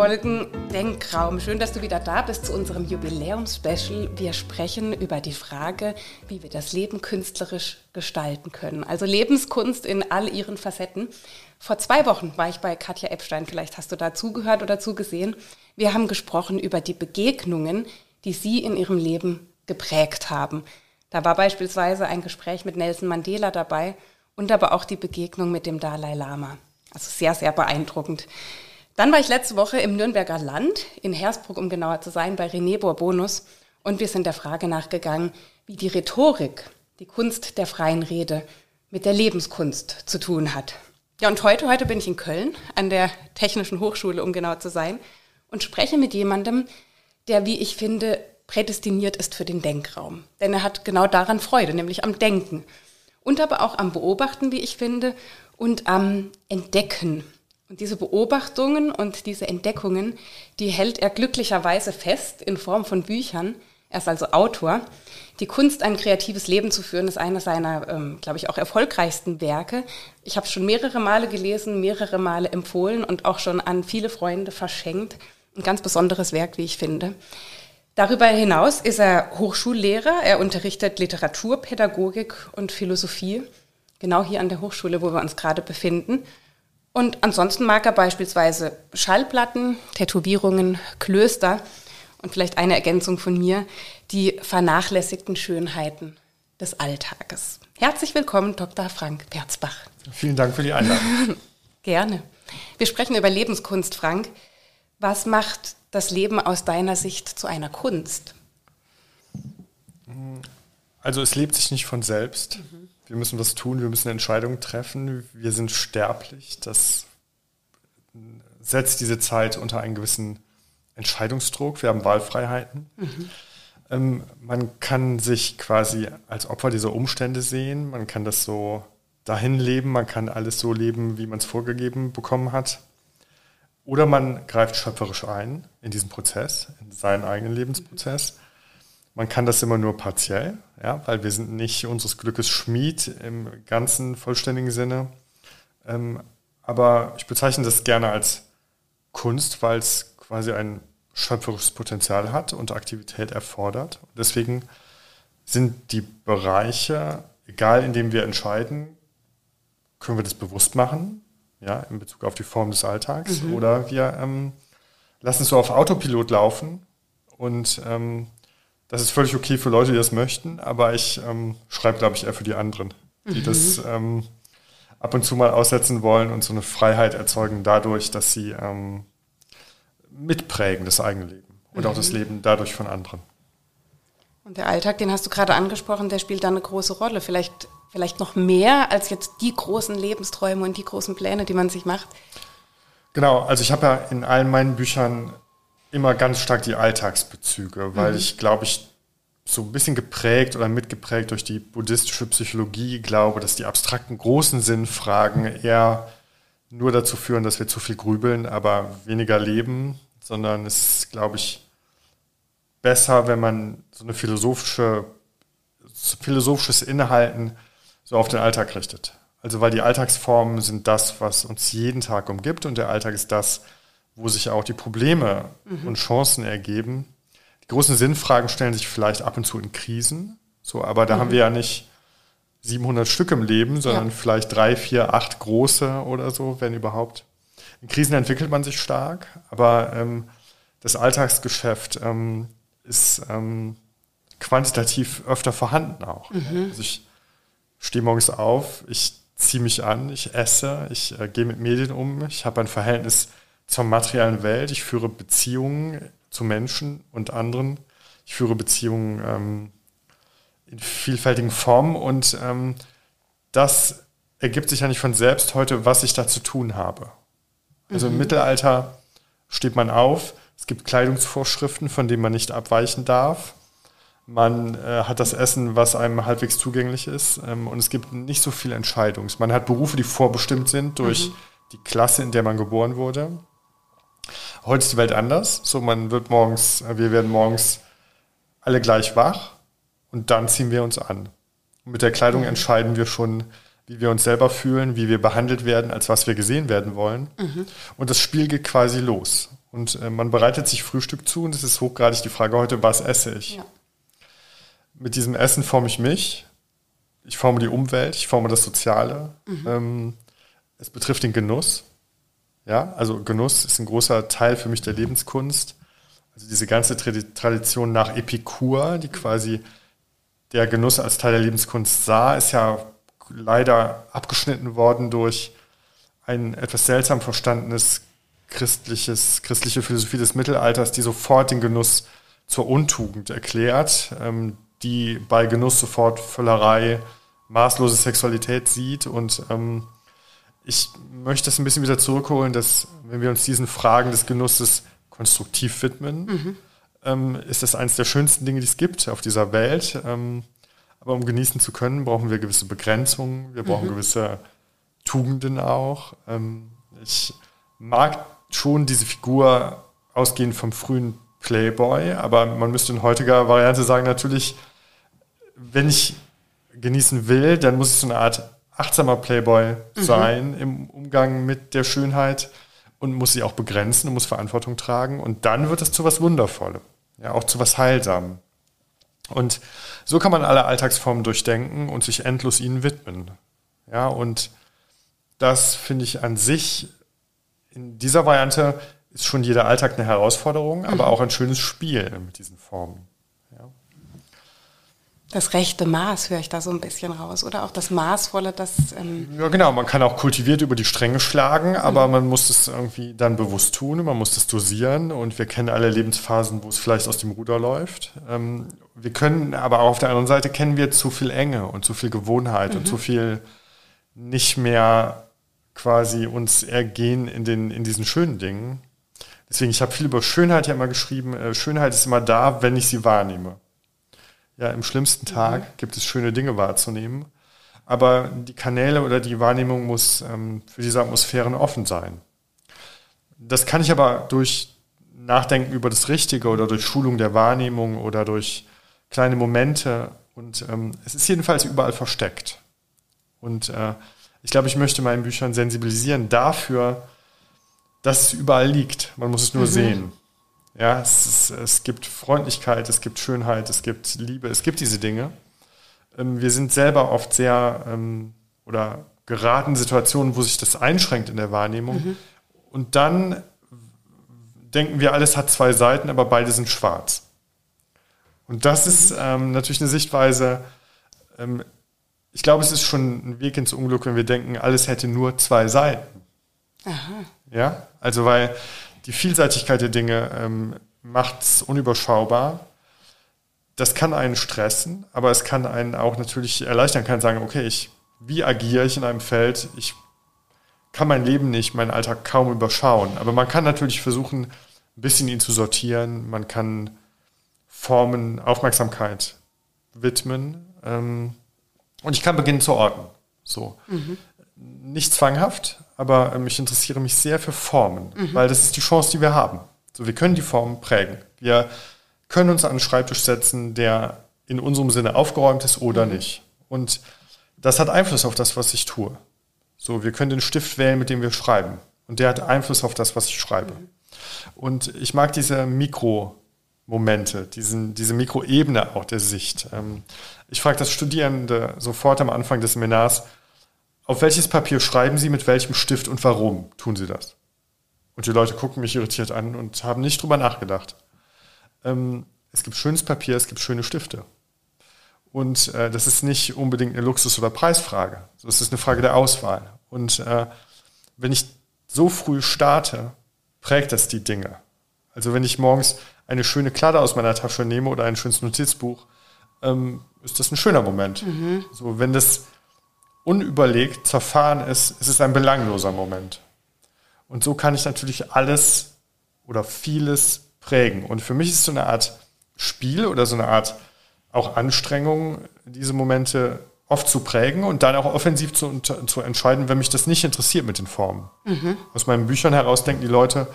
Folgen Denkraum. Schön, dass du wieder da bist zu unserem Jubiläumspecial. Wir sprechen über die Frage, wie wir das Leben künstlerisch gestalten können. Also Lebenskunst in all ihren Facetten. Vor zwei Wochen war ich bei Katja Epstein, vielleicht hast du da zugehört oder zugesehen. Wir haben gesprochen über die Begegnungen, die sie in ihrem Leben geprägt haben. Da war beispielsweise ein Gespräch mit Nelson Mandela dabei und aber auch die Begegnung mit dem Dalai Lama. Also sehr, sehr beeindruckend. Dann war ich letzte Woche im Nürnberger Land, in Hersbruck, um genauer zu sein, bei René Bourbonus. Und wir sind der Frage nachgegangen, wie die Rhetorik, die Kunst der freien Rede, mit der Lebenskunst zu tun hat. Ja, und heute, heute bin ich in Köln, an der Technischen Hochschule, um genauer zu sein, und spreche mit jemandem, der, wie ich finde, prädestiniert ist für den Denkraum. Denn er hat genau daran Freude, nämlich am Denken. Und aber auch am Beobachten, wie ich finde, und am Entdecken. Und diese Beobachtungen und diese Entdeckungen, die hält er glücklicherweise fest in Form von Büchern. Er ist also Autor. Die Kunst, ein kreatives Leben zu führen, ist eines seiner, ähm, glaube ich, auch erfolgreichsten Werke. Ich habe schon mehrere Male gelesen, mehrere Male empfohlen und auch schon an viele Freunde verschenkt. Ein ganz besonderes Werk, wie ich finde. Darüber hinaus ist er Hochschullehrer. Er unterrichtet Literatur, Pädagogik und Philosophie. Genau hier an der Hochschule, wo wir uns gerade befinden. Und ansonsten mag er beispielsweise Schallplatten, Tätowierungen, Klöster und vielleicht eine Ergänzung von mir, die vernachlässigten Schönheiten des Alltages. Herzlich willkommen, Dr. Frank Perzbach. Vielen Dank für die Einladung. Gerne. Wir sprechen über Lebenskunst, Frank. Was macht das Leben aus deiner Sicht zu einer Kunst? Also es lebt sich nicht von selbst. Mhm. Wir müssen was tun, wir müssen Entscheidungen treffen. Wir sind sterblich. Das setzt diese Zeit unter einen gewissen Entscheidungsdruck. Wir haben Wahlfreiheiten. Mhm. Ähm, man kann sich quasi als Opfer dieser Umstände sehen. Man kann das so dahin leben. Man kann alles so leben, wie man es vorgegeben bekommen hat. Oder man greift schöpferisch ein in diesen Prozess, in seinen eigenen Lebensprozess. Man kann das immer nur partiell, ja, weil wir sind nicht unseres Glückes Schmied im ganzen vollständigen Sinne. Ähm, aber ich bezeichne das gerne als Kunst, weil es quasi ein schöpferisches Potenzial hat und Aktivität erfordert. Deswegen sind die Bereiche, egal in denen wir entscheiden, können wir das bewusst machen, ja, in Bezug auf die Form des Alltags, mhm. oder wir ähm, lassen es so auf Autopilot laufen und ähm, das ist völlig okay für Leute, die das möchten, aber ich ähm, schreibe, glaube ich, eher für die anderen, die mhm. das ähm, ab und zu mal aussetzen wollen und so eine Freiheit erzeugen dadurch, dass sie ähm, mitprägen das eigene Leben und mhm. auch das mhm. Leben dadurch von anderen. Und der Alltag, den hast du gerade angesprochen, der spielt da eine große Rolle. Vielleicht, vielleicht noch mehr als jetzt die großen Lebensträume und die großen Pläne, die man sich macht. Genau, also ich habe ja in allen meinen Büchern immer ganz stark die Alltagsbezüge, weil mhm. ich glaube, ich so ein bisschen geprägt oder mitgeprägt durch die buddhistische Psychologie glaube, dass die abstrakten großen Sinnfragen eher nur dazu führen, dass wir zu viel grübeln, aber weniger leben, sondern es ist, glaube ich, besser, wenn man so eine philosophische, so philosophisches Inhalten so auf den Alltag richtet. Also weil die Alltagsformen sind das, was uns jeden Tag umgibt und der Alltag ist das, wo sich auch die Probleme mhm. und Chancen ergeben. Die großen Sinnfragen stellen sich vielleicht ab und zu in Krisen, so, aber da mhm. haben wir ja nicht 700 Stück im Leben, sondern ja. vielleicht drei, vier, acht große oder so, wenn überhaupt. In Krisen entwickelt man sich stark, aber ähm, das Alltagsgeschäft ähm, ist ähm, quantitativ öfter vorhanden auch. Mhm. Also ich stehe morgens auf, ich ziehe mich an, ich esse, ich äh, gehe mit Medien um, ich habe ein Verhältnis zur materiellen Welt. Ich führe Beziehungen zu Menschen und anderen. Ich führe Beziehungen ähm, in vielfältigen Formen und ähm, das ergibt sich ja nicht von selbst heute, was ich da zu tun habe. Also mhm. im Mittelalter steht man auf, es gibt Kleidungsvorschriften, von denen man nicht abweichen darf. Man äh, hat das Essen, was einem halbwegs zugänglich ist. Ähm, und es gibt nicht so viel Entscheidung. Man hat Berufe, die vorbestimmt sind durch mhm. die Klasse, in der man geboren wurde. Heute ist die Welt anders. So, man wird morgens, wir werden morgens alle gleich wach und dann ziehen wir uns an. Und mit der Kleidung mhm. entscheiden wir schon, wie wir uns selber fühlen, wie wir behandelt werden, als was wir gesehen werden wollen. Mhm. Und das Spiel geht quasi los. Und äh, man bereitet sich Frühstück zu und es ist hochgradig die Frage heute, was esse ich? Ja. Mit diesem Essen forme ich mich, ich forme die Umwelt, ich forme das Soziale. Mhm. Ähm, es betrifft den Genuss. Ja, also Genuss ist ein großer Teil für mich der Lebenskunst. Also diese ganze Tradition nach Epikur, die quasi der Genuss als Teil der Lebenskunst sah, ist ja leider abgeschnitten worden durch ein etwas seltsam verstandenes christliches, christliche Philosophie des Mittelalters, die sofort den Genuss zur Untugend erklärt, ähm, die bei Genuss sofort Völlerei, maßlose Sexualität sieht. Und ähm, ich möchte das ein bisschen wieder zurückholen, dass wenn wir uns diesen Fragen des Genusses konstruktiv widmen, mhm. ähm, ist das eines der schönsten Dinge, die es gibt auf dieser Welt. Ähm, aber um genießen zu können, brauchen wir gewisse Begrenzungen, wir brauchen mhm. gewisse Tugenden auch. Ähm, ich mag schon diese Figur ausgehend vom frühen Playboy, aber man müsste in heutiger Variante sagen, natürlich, wenn ich genießen will, dann muss es so eine Art achtsamer Playboy mhm. sein im Umgang mit der Schönheit und muss sie auch begrenzen und muss Verantwortung tragen. Und dann wird es zu was Wundervollem, ja, auch zu was Heilsamem. Und so kann man alle Alltagsformen durchdenken und sich endlos ihnen widmen. Ja, und das finde ich an sich in dieser Variante ist schon jeder Alltag eine Herausforderung, aber mhm. auch ein schönes Spiel mit diesen Formen. Das rechte Maß höre ich da so ein bisschen raus. Oder auch das Maßvolle, das. Ähm ja, genau. Man kann auch kultiviert über die Stränge schlagen, aber mhm. man muss es irgendwie dann bewusst tun. Man muss das dosieren. Und wir kennen alle Lebensphasen, wo es vielleicht aus dem Ruder läuft. Ähm, wir können, aber auch auf der anderen Seite kennen wir zu viel Enge und zu viel Gewohnheit mhm. und zu viel nicht mehr quasi uns ergehen in, den, in diesen schönen Dingen. Deswegen, ich habe viel über Schönheit ja immer geschrieben. Äh, Schönheit ist immer da, wenn ich sie wahrnehme. Ja, im schlimmsten Tag mhm. gibt es schöne Dinge wahrzunehmen. Aber die Kanäle oder die Wahrnehmung muss ähm, für diese Atmosphären offen sein. Das kann ich aber durch Nachdenken über das Richtige oder durch Schulung der Wahrnehmung oder durch kleine Momente. Und ähm, es ist jedenfalls überall versteckt. Und äh, ich glaube, ich möchte meinen Büchern sensibilisieren dafür, dass es überall liegt. Man muss es nur mhm. sehen. Ja, es, ist, es gibt Freundlichkeit, es gibt Schönheit, es gibt Liebe, es gibt diese Dinge. Ähm, wir sind selber oft sehr ähm, oder geraten Situationen, wo sich das einschränkt in der Wahrnehmung. Mhm. Und dann denken wir, alles hat zwei Seiten, aber beide sind schwarz. Und das ist ähm, natürlich eine Sichtweise, ähm, ich glaube, es ist schon ein Weg ins Unglück, wenn wir denken, alles hätte nur zwei Seiten. Aha. Ja, also weil die Vielseitigkeit der Dinge ähm, macht es unüberschaubar. Das kann einen stressen, aber es kann einen auch natürlich erleichtern, kann sagen, okay, ich, wie agiere ich in einem Feld? Ich kann mein Leben nicht, meinen Alltag kaum überschauen. Aber man kann natürlich versuchen, ein bisschen ihn zu sortieren. Man kann Formen Aufmerksamkeit widmen. Ähm, und ich kann beginnen zu orten. So. Mhm. Nicht zwanghaft, aber ähm, ich interessiere mich sehr für Formen, mhm. weil das ist die Chance, die wir haben. So, wir können die Formen prägen. Wir können uns an einen Schreibtisch setzen, der in unserem Sinne aufgeräumt ist oder mhm. nicht. Und das hat Einfluss auf das, was ich tue. So, wir können den Stift wählen, mit dem wir schreiben. Und der hat Einfluss auf das, was ich schreibe. Mhm. Und ich mag diese Mikromomente, diesen, diese Mikroebene auch der Sicht. Ähm, ich frage das Studierende sofort am Anfang des Seminars, auf welches Papier schreiben Sie, mit welchem Stift und warum tun Sie das? Und die Leute gucken mich irritiert an und haben nicht drüber nachgedacht. Ähm, es gibt schönes Papier, es gibt schöne Stifte. Und äh, das ist nicht unbedingt eine Luxus- oder Preisfrage. Das ist eine Frage der Auswahl. Und äh, wenn ich so früh starte, prägt das die Dinge. Also wenn ich morgens eine schöne Kladde aus meiner Tasche nehme oder ein schönes Notizbuch, ähm, ist das ein schöner Moment. Mhm. So, wenn das unüberlegt zerfahren ist, ist es ein belangloser Moment. Und so kann ich natürlich alles oder vieles prägen. Und für mich ist es so eine Art Spiel oder so eine Art auch Anstrengung, diese Momente oft zu prägen und dann auch offensiv zu, zu entscheiden, wenn mich das nicht interessiert mit den Formen. Mhm. Aus meinen Büchern heraus denken die Leute,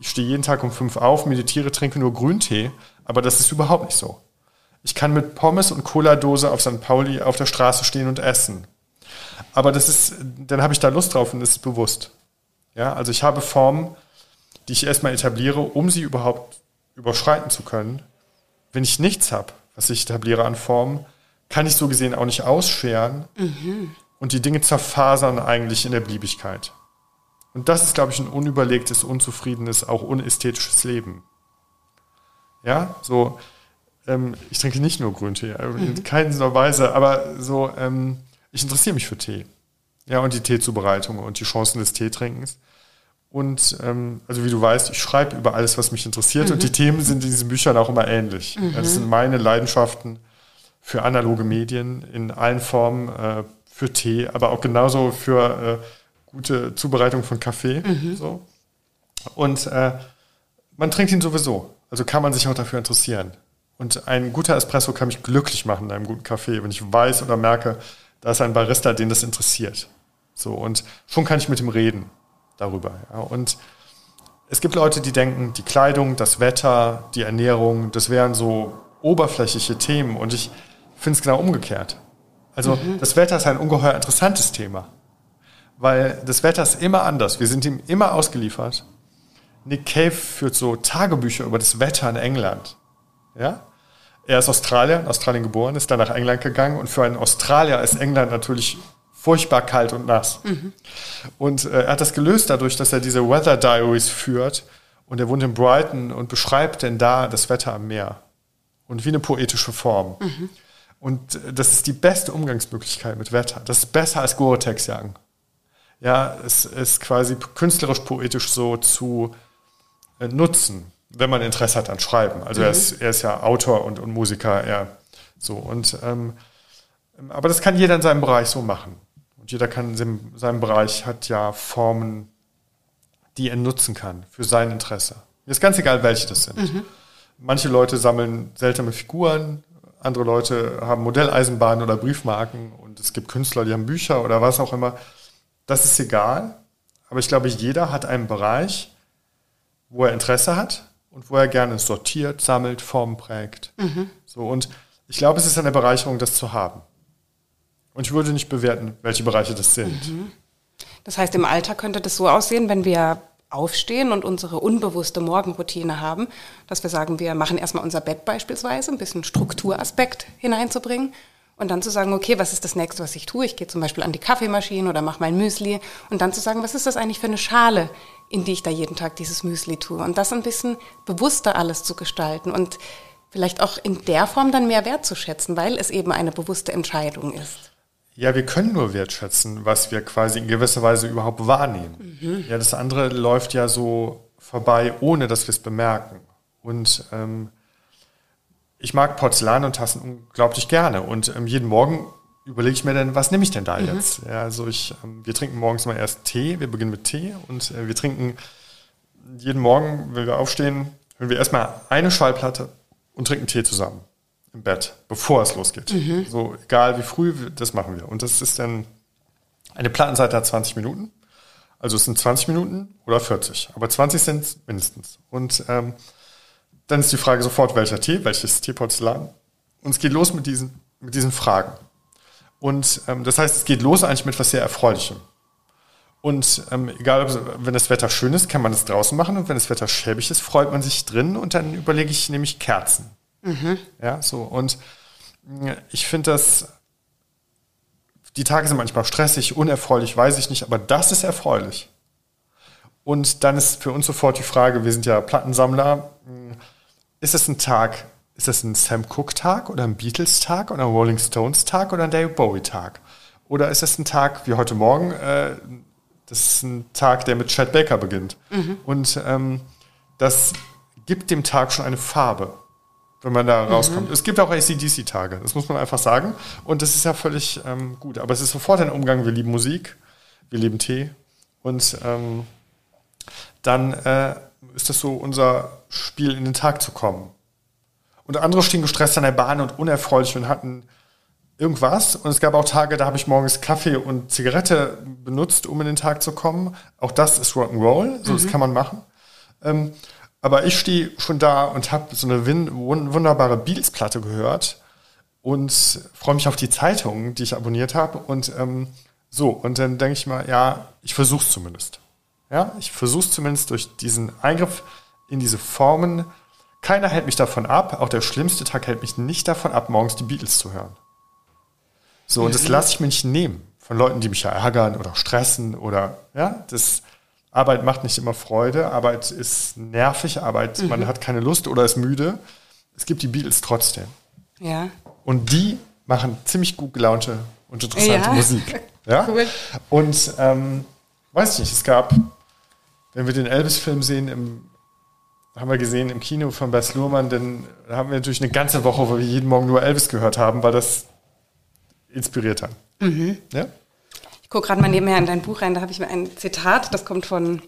ich stehe jeden Tag um fünf auf, meditiere, trinke nur Grüntee, aber das ist überhaupt nicht so. Ich kann mit Pommes und Cola-Dose auf St. Pauli auf der Straße stehen und essen. Aber das ist, dann habe ich da Lust drauf und das ist bewusst. Ja, also ich habe Formen, die ich erstmal etabliere, um sie überhaupt überschreiten zu können. Wenn ich nichts habe, was ich etabliere an Formen, kann ich so gesehen auch nicht ausscheren mhm. und die Dinge zerfasern eigentlich in der Beliebigkeit. Und das ist, glaube ich, ein unüberlegtes, unzufriedenes, auch unästhetisches Leben. Ja, so, ähm, ich trinke nicht nur Grüntee, äh, in mhm. keiner Weise, aber so, ähm, ich interessiere mich für Tee. Ja, und die Teezubereitung und die Chancen des Teetrinkens. Und ähm, also wie du weißt, ich schreibe über alles, was mich interessiert mhm. und die Themen sind in diesen Büchern auch immer ähnlich. Mhm. Das sind meine Leidenschaften für analoge Medien in allen Formen, äh, für Tee, aber auch genauso für äh, gute Zubereitung von Kaffee. Mhm. So. Und äh, man trinkt ihn sowieso. Also kann man sich auch dafür interessieren. Und ein guter Espresso kann mich glücklich machen in einem guten Kaffee, wenn ich weiß oder merke, da ist ein Barista, den das interessiert. So, und schon kann ich mit ihm reden darüber. Ja. Und es gibt Leute, die denken, die Kleidung, das Wetter, die Ernährung, das wären so oberflächliche Themen. Und ich finde es genau umgekehrt. Also mhm. das Wetter ist ein ungeheuer interessantes Thema. Weil das Wetter ist immer anders. Wir sind ihm immer ausgeliefert. Nick Cave führt so Tagebücher über das Wetter in England. Ja? Er ist Australier, in Australien geboren, ist dann nach England gegangen und für einen Australier ist England natürlich furchtbar kalt und nass. Mhm. Und äh, er hat das gelöst dadurch, dass er diese Weather Diaries führt und er wohnt in Brighton und beschreibt denn da das Wetter am Meer. Und wie eine poetische Form. Mhm. Und äh, das ist die beste Umgangsmöglichkeit mit Wetter. Das ist besser als Gore-Tex-Jagen. Ja, es ist quasi künstlerisch poetisch so zu äh, nutzen, wenn man Interesse hat an Schreiben. Also mhm. er, ist, er ist ja Autor und, und Musiker, er so. Und ähm, aber das kann jeder in seinem Bereich so machen. Und jeder kann in seinem Bereich hat ja Formen, die er nutzen kann für sein Interesse. Mir ist ganz egal, welche das sind. Mhm. Manche Leute sammeln seltsame Figuren, andere Leute haben Modelleisenbahnen oder Briefmarken und es gibt Künstler, die haben Bücher oder was auch immer. Das ist egal. Aber ich glaube, jeder hat einen Bereich, wo er Interesse hat und wo er gerne sortiert, sammelt, Formen prägt. Mhm. So, und ich glaube, es ist eine Bereicherung, das zu haben. Und ich würde nicht bewerten, welche Bereiche das sind. Mhm. Das heißt, im Alltag könnte das so aussehen, wenn wir aufstehen und unsere unbewusste Morgenroutine haben, dass wir sagen, wir machen erstmal unser Bett beispielsweise, ein bisschen Strukturaspekt hineinzubringen und dann zu sagen, okay, was ist das nächste, was ich tue? Ich gehe zum Beispiel an die Kaffeemaschine oder mache mein Müsli und dann zu sagen, was ist das eigentlich für eine Schale, in die ich da jeden Tag dieses Müsli tue? Und das ein bisschen bewusster alles zu gestalten und vielleicht auch in der Form dann mehr wertzuschätzen, weil es eben eine bewusste Entscheidung ist. Ja, wir können nur wertschätzen, was wir quasi in gewisser Weise überhaupt wahrnehmen. Mhm. Ja, das andere läuft ja so vorbei, ohne dass wir es bemerken. Und ähm, ich mag Porzellan und Tassen unglaublich gerne. Und ähm, jeden Morgen überlege ich mir dann, was nehme ich denn da mhm. jetzt? Ja, also ich, ähm, wir trinken morgens mal erst Tee, wir beginnen mit Tee und äh, wir trinken jeden Morgen, wenn wir aufstehen, hören wir erstmal eine Schallplatte und trinken Tee zusammen im Bett, bevor es losgeht. Mhm. So, egal wie früh, das machen wir. Und das ist dann, eine Plattenseite hat 20 Minuten. Also es sind 20 Minuten oder 40. Aber 20 sind es mindestens. Und ähm, dann ist die Frage sofort, welcher Tee, welches Teeporzellan. Und es geht los mit diesen, mit diesen Fragen. Und ähm, das heißt, es geht los eigentlich mit was sehr Erfreulichem. Und ähm, egal, wenn das Wetter schön ist, kann man es draußen machen. Und wenn das Wetter schäbig ist, freut man sich drin. Und dann überlege ich nämlich Kerzen. Mhm. Ja, so. Und ich finde das, die Tage sind manchmal stressig, unerfreulich, weiß ich nicht, aber das ist erfreulich. Und dann ist für uns sofort die Frage, wir sind ja Plattensammler, ist es ein Tag, ist das ein Sam Cooke Tag oder ein Beatles Tag oder ein Rolling Stones Tag oder ein David Bowie Tag? Oder ist es ein Tag wie heute Morgen, äh, das ist ein Tag, der mit Chad Baker beginnt. Mhm. Und ähm, das gibt dem Tag schon eine Farbe wenn man da rauskommt. Mhm. Es gibt auch ACDC-Tage, das muss man einfach sagen. Und das ist ja völlig ähm, gut. Aber es ist sofort ein Umgang. Wir lieben Musik, wir lieben Tee. Und ähm, dann äh, ist das so unser Spiel, in den Tag zu kommen. Und andere stehen gestresst an der Bahn und unerfreulich und hatten irgendwas. Und es gab auch Tage, da habe ich morgens Kaffee und Zigarette benutzt, um in den Tag zu kommen. Auch das ist Rock'n'Roll, so mhm. das kann man machen. Ähm, aber ich stehe schon da und habe so eine wunderbare Beatles-Platte gehört und freue mich auf die Zeitung, die ich abonniert habe. Und ähm, so, und dann denke ich mal, ja, ich versuche es zumindest. Ja, ich versuche es zumindest durch diesen Eingriff in diese Formen. Keiner hält mich davon ab, auch der schlimmste Tag hält mich nicht davon ab, morgens die Beatles zu hören. So, und das mhm. lasse ich mir nicht nehmen von Leuten, die mich ja ärgern oder stressen oder, ja, das, Arbeit macht nicht immer Freude, Arbeit ist nervig, Arbeit, mhm. man hat keine Lust oder ist müde. Es gibt die Beatles trotzdem. Ja. Und die machen ziemlich gut gelaunte und interessante ja. Musik. Ja? Cool. Und ähm, weiß ich nicht, es gab, wenn wir den Elvis-Film sehen, im, haben wir gesehen im Kino von Bess Luhrmann, dann haben wir natürlich eine ganze Woche, wo wir jeden Morgen nur Elvis gehört haben, weil das inspiriert hat. Mhm. Ja? Ich gucke gerade mal nebenher in dein Buch rein, da habe ich mir ein Zitat, das kommt von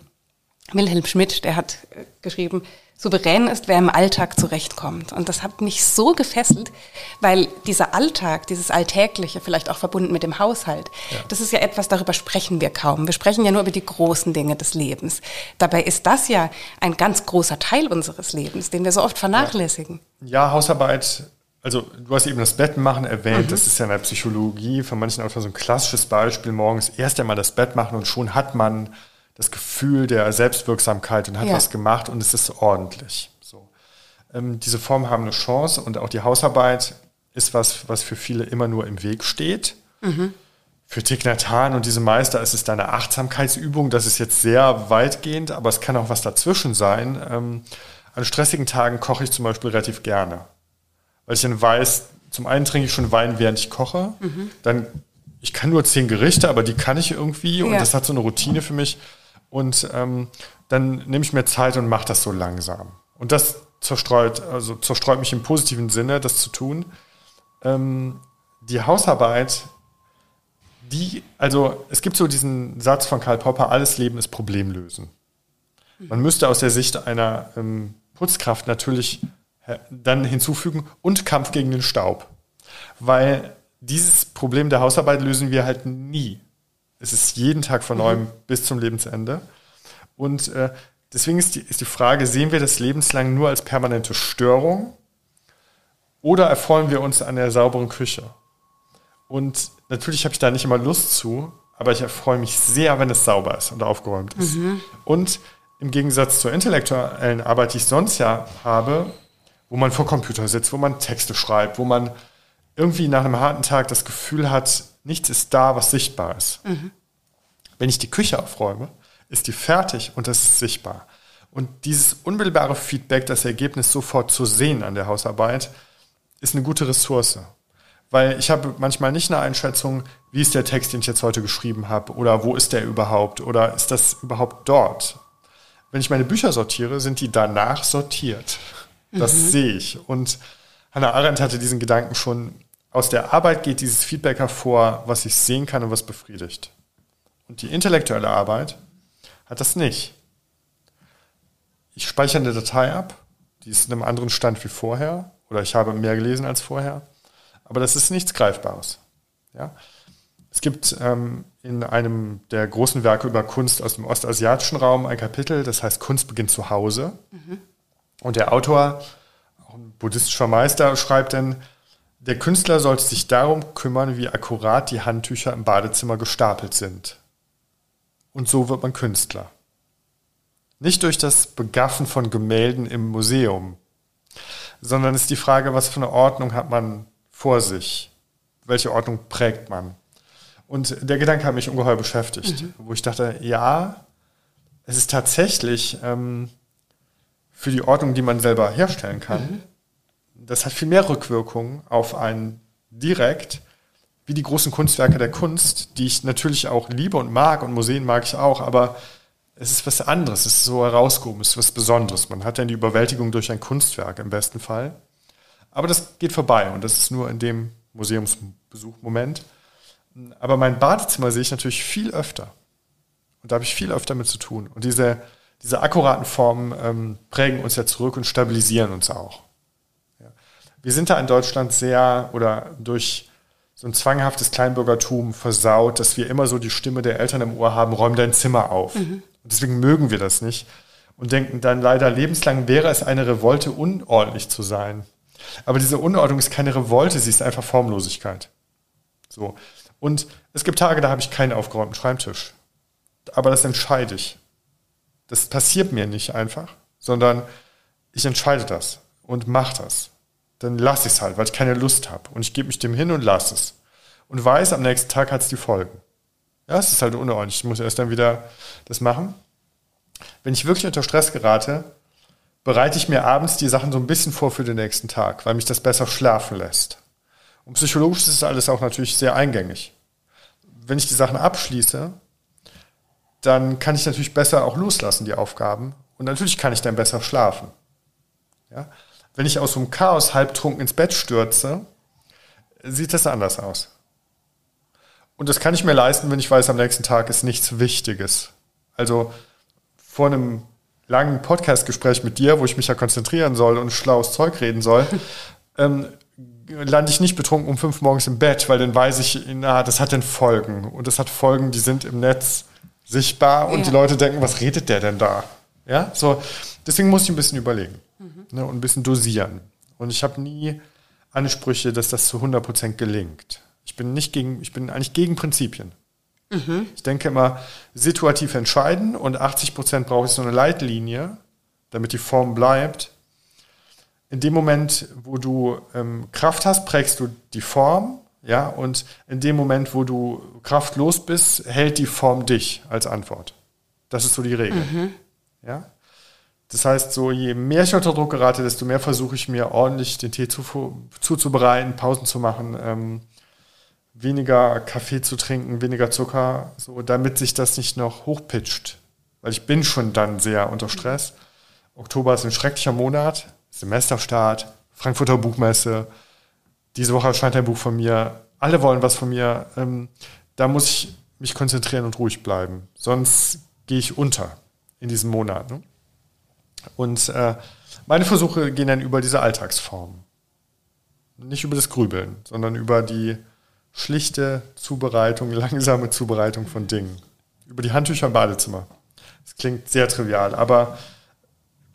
Wilhelm Schmidt, der hat äh, geschrieben, souverän ist, wer im Alltag zurechtkommt. Und das hat mich so gefesselt, weil dieser Alltag, dieses Alltägliche, vielleicht auch verbunden mit dem Haushalt, ja. das ist ja etwas, darüber sprechen wir kaum. Wir sprechen ja nur über die großen Dinge des Lebens. Dabei ist das ja ein ganz großer Teil unseres Lebens, den wir so oft vernachlässigen. Ja, ja Hausarbeit also du hast eben das Bett machen erwähnt, mhm. das ist ja in der Psychologie von manchen Autoren so ein klassisches Beispiel, morgens erst einmal das Bett machen und schon hat man das Gefühl der Selbstwirksamkeit und hat ja. was gemacht und es ist ordentlich. So. Ähm, diese Formen haben eine Chance und auch die Hausarbeit ist was, was für viele immer nur im Weg steht. Mhm. Für Thich und diese Meister ist es eine Achtsamkeitsübung. Das ist jetzt sehr weitgehend, aber es kann auch was dazwischen sein. Ähm, an stressigen Tagen koche ich zum Beispiel relativ gerne. Weil ich dann weiß, zum einen trinke ich schon Wein, während ich koche. Mhm. Dann, ich kann nur zehn Gerichte, aber die kann ich irgendwie ja. und das hat so eine Routine für mich. Und ähm, dann nehme ich mir Zeit und mache das so langsam. Und das zerstreut, also zerstreut mich im positiven Sinne, das zu tun. Ähm, die Hausarbeit, die, also es gibt so diesen Satz von Karl Popper, alles Leben ist Problemlösen. Man müsste aus der Sicht einer ähm, Putzkraft natürlich dann hinzufügen und Kampf gegen den Staub. Weil dieses Problem der Hausarbeit lösen wir halt nie. Es ist jeden Tag von neuem mhm. bis zum Lebensende. Und äh, deswegen ist die, ist die Frage, sehen wir das lebenslang nur als permanente Störung oder erfreuen wir uns an der sauberen Küche? Und natürlich habe ich da nicht immer Lust zu, aber ich erfreue mich sehr, wenn es sauber ist und aufgeräumt ist. Mhm. Und im Gegensatz zur intellektuellen Arbeit, die ich sonst ja habe, wo man vor Computer sitzt, wo man Texte schreibt, wo man irgendwie nach einem harten Tag das Gefühl hat, nichts ist da, was sichtbar ist. Mhm. Wenn ich die Küche aufräume, ist die fertig und das ist sichtbar. Und dieses unmittelbare Feedback, das Ergebnis sofort zu sehen an der Hausarbeit, ist eine gute Ressource. Weil ich habe manchmal nicht eine Einschätzung, wie ist der Text, den ich jetzt heute geschrieben habe, oder wo ist der überhaupt, oder ist das überhaupt dort? Wenn ich meine Bücher sortiere, sind die danach sortiert. Das mhm. sehe ich. Und Hannah Arendt hatte diesen Gedanken schon aus der Arbeit geht dieses Feedback hervor, was ich sehen kann und was befriedigt. Und die intellektuelle Arbeit hat das nicht. Ich speichere eine Datei ab, die ist in einem anderen Stand wie vorher, oder ich habe mehr gelesen als vorher, aber das ist nichts Greifbares. Ja? Es gibt ähm, in einem der großen Werke über Kunst aus dem ostasiatischen Raum ein Kapitel, das heißt Kunst beginnt zu Hause. Mhm. Und der Autor, auch ein buddhistischer Meister, schreibt dann, der Künstler sollte sich darum kümmern, wie akkurat die Handtücher im Badezimmer gestapelt sind. Und so wird man Künstler. Nicht durch das Begaffen von Gemälden im Museum, sondern ist die Frage, was für eine Ordnung hat man vor sich? Welche Ordnung prägt man? Und der Gedanke hat mich ungeheuer beschäftigt, mhm. wo ich dachte, ja, es ist tatsächlich ähm, für die Ordnung, die man selber herstellen kann, mhm das hat viel mehr Rückwirkungen auf einen direkt, wie die großen Kunstwerke der Kunst, die ich natürlich auch liebe und mag und Museen mag ich auch, aber es ist was anderes, es ist so herausgehoben, es ist was Besonderes. Man hat dann die Überwältigung durch ein Kunstwerk im besten Fall. Aber das geht vorbei und das ist nur in dem Museumsbesuchmoment. Aber mein Badezimmer sehe ich natürlich viel öfter. Und da habe ich viel öfter mit zu tun. Und diese, diese akkuraten Formen ähm, prägen uns ja zurück und stabilisieren uns auch. Wir sind da in Deutschland sehr oder durch so ein zwanghaftes Kleinbürgertum versaut, dass wir immer so die Stimme der Eltern im Ohr haben, räum dein Zimmer auf. Mhm. Und deswegen mögen wir das nicht und denken dann leider lebenslang wäre es eine Revolte, unordentlich zu sein. Aber diese Unordnung ist keine Revolte, sie ist einfach Formlosigkeit. So. Und es gibt Tage, da habe ich keinen aufgeräumten Schreibtisch. Aber das entscheide ich. Das passiert mir nicht einfach, sondern ich entscheide das und mache das. Dann lasse ich es halt, weil ich keine Lust habe. Und ich gebe mich dem hin und lasse es. Und weiß, am nächsten Tag hat es die Folgen. Ja, es ist halt unordentlich. Ich muss erst dann wieder das machen. Wenn ich wirklich unter Stress gerate, bereite ich mir abends die Sachen so ein bisschen vor für den nächsten Tag, weil mich das besser schlafen lässt. Und psychologisch ist das alles auch natürlich sehr eingängig. Wenn ich die Sachen abschließe, dann kann ich natürlich besser auch loslassen, die Aufgaben. Und natürlich kann ich dann besser schlafen. Ja? Wenn ich aus so einem Chaos halbtrunken ins Bett stürze, sieht das anders aus. Und das kann ich mir leisten, wenn ich weiß, am nächsten Tag ist nichts Wichtiges. Also vor einem langen Podcastgespräch mit dir, wo ich mich ja konzentrieren soll und schlaues Zeug reden soll, ähm, lande ich nicht betrunken um fünf morgens im Bett, weil dann weiß ich, na, das hat dann Folgen. Und das hat Folgen, die sind im Netz sichtbar und ja. die Leute denken, was redet der denn da? Ja, so. Deswegen muss ich ein bisschen überlegen mhm. Ne, und ein bisschen dosieren. Und ich habe nie Ansprüche, dass das zu 100% gelingt. Ich bin nicht gegen, ich bin eigentlich gegen Prinzipien. Mhm. Ich denke immer situativ entscheiden und 80 Prozent brauche ich so eine Leitlinie, damit die Form bleibt. In dem Moment, wo du ähm, Kraft hast, prägst du die Form, ja, und in dem Moment, wo du kraftlos bist, hält die Form dich als Antwort. Das ist so die Regel. Mhm. Ja. Das heißt, so je mehr ich unter Druck gerate, desto mehr versuche ich mir ordentlich den Tee zu, zuzubereiten, Pausen zu machen, ähm, weniger Kaffee zu trinken, weniger Zucker, so damit sich das nicht noch hochpitcht. Weil ich bin schon dann sehr unter Stress. Oktober ist ein schrecklicher Monat, Semesterstart, Frankfurter Buchmesse. Diese Woche erscheint ein Buch von mir. Alle wollen was von mir. Ähm, da muss ich mich konzentrieren und ruhig bleiben. Sonst gehe ich unter in diesem Monat. Ne? Und äh, meine Versuche gehen dann über diese Alltagsform. Nicht über das Grübeln, sondern über die schlichte Zubereitung, langsame Zubereitung von Dingen. Über die Handtücher im Badezimmer. Das klingt sehr trivial, aber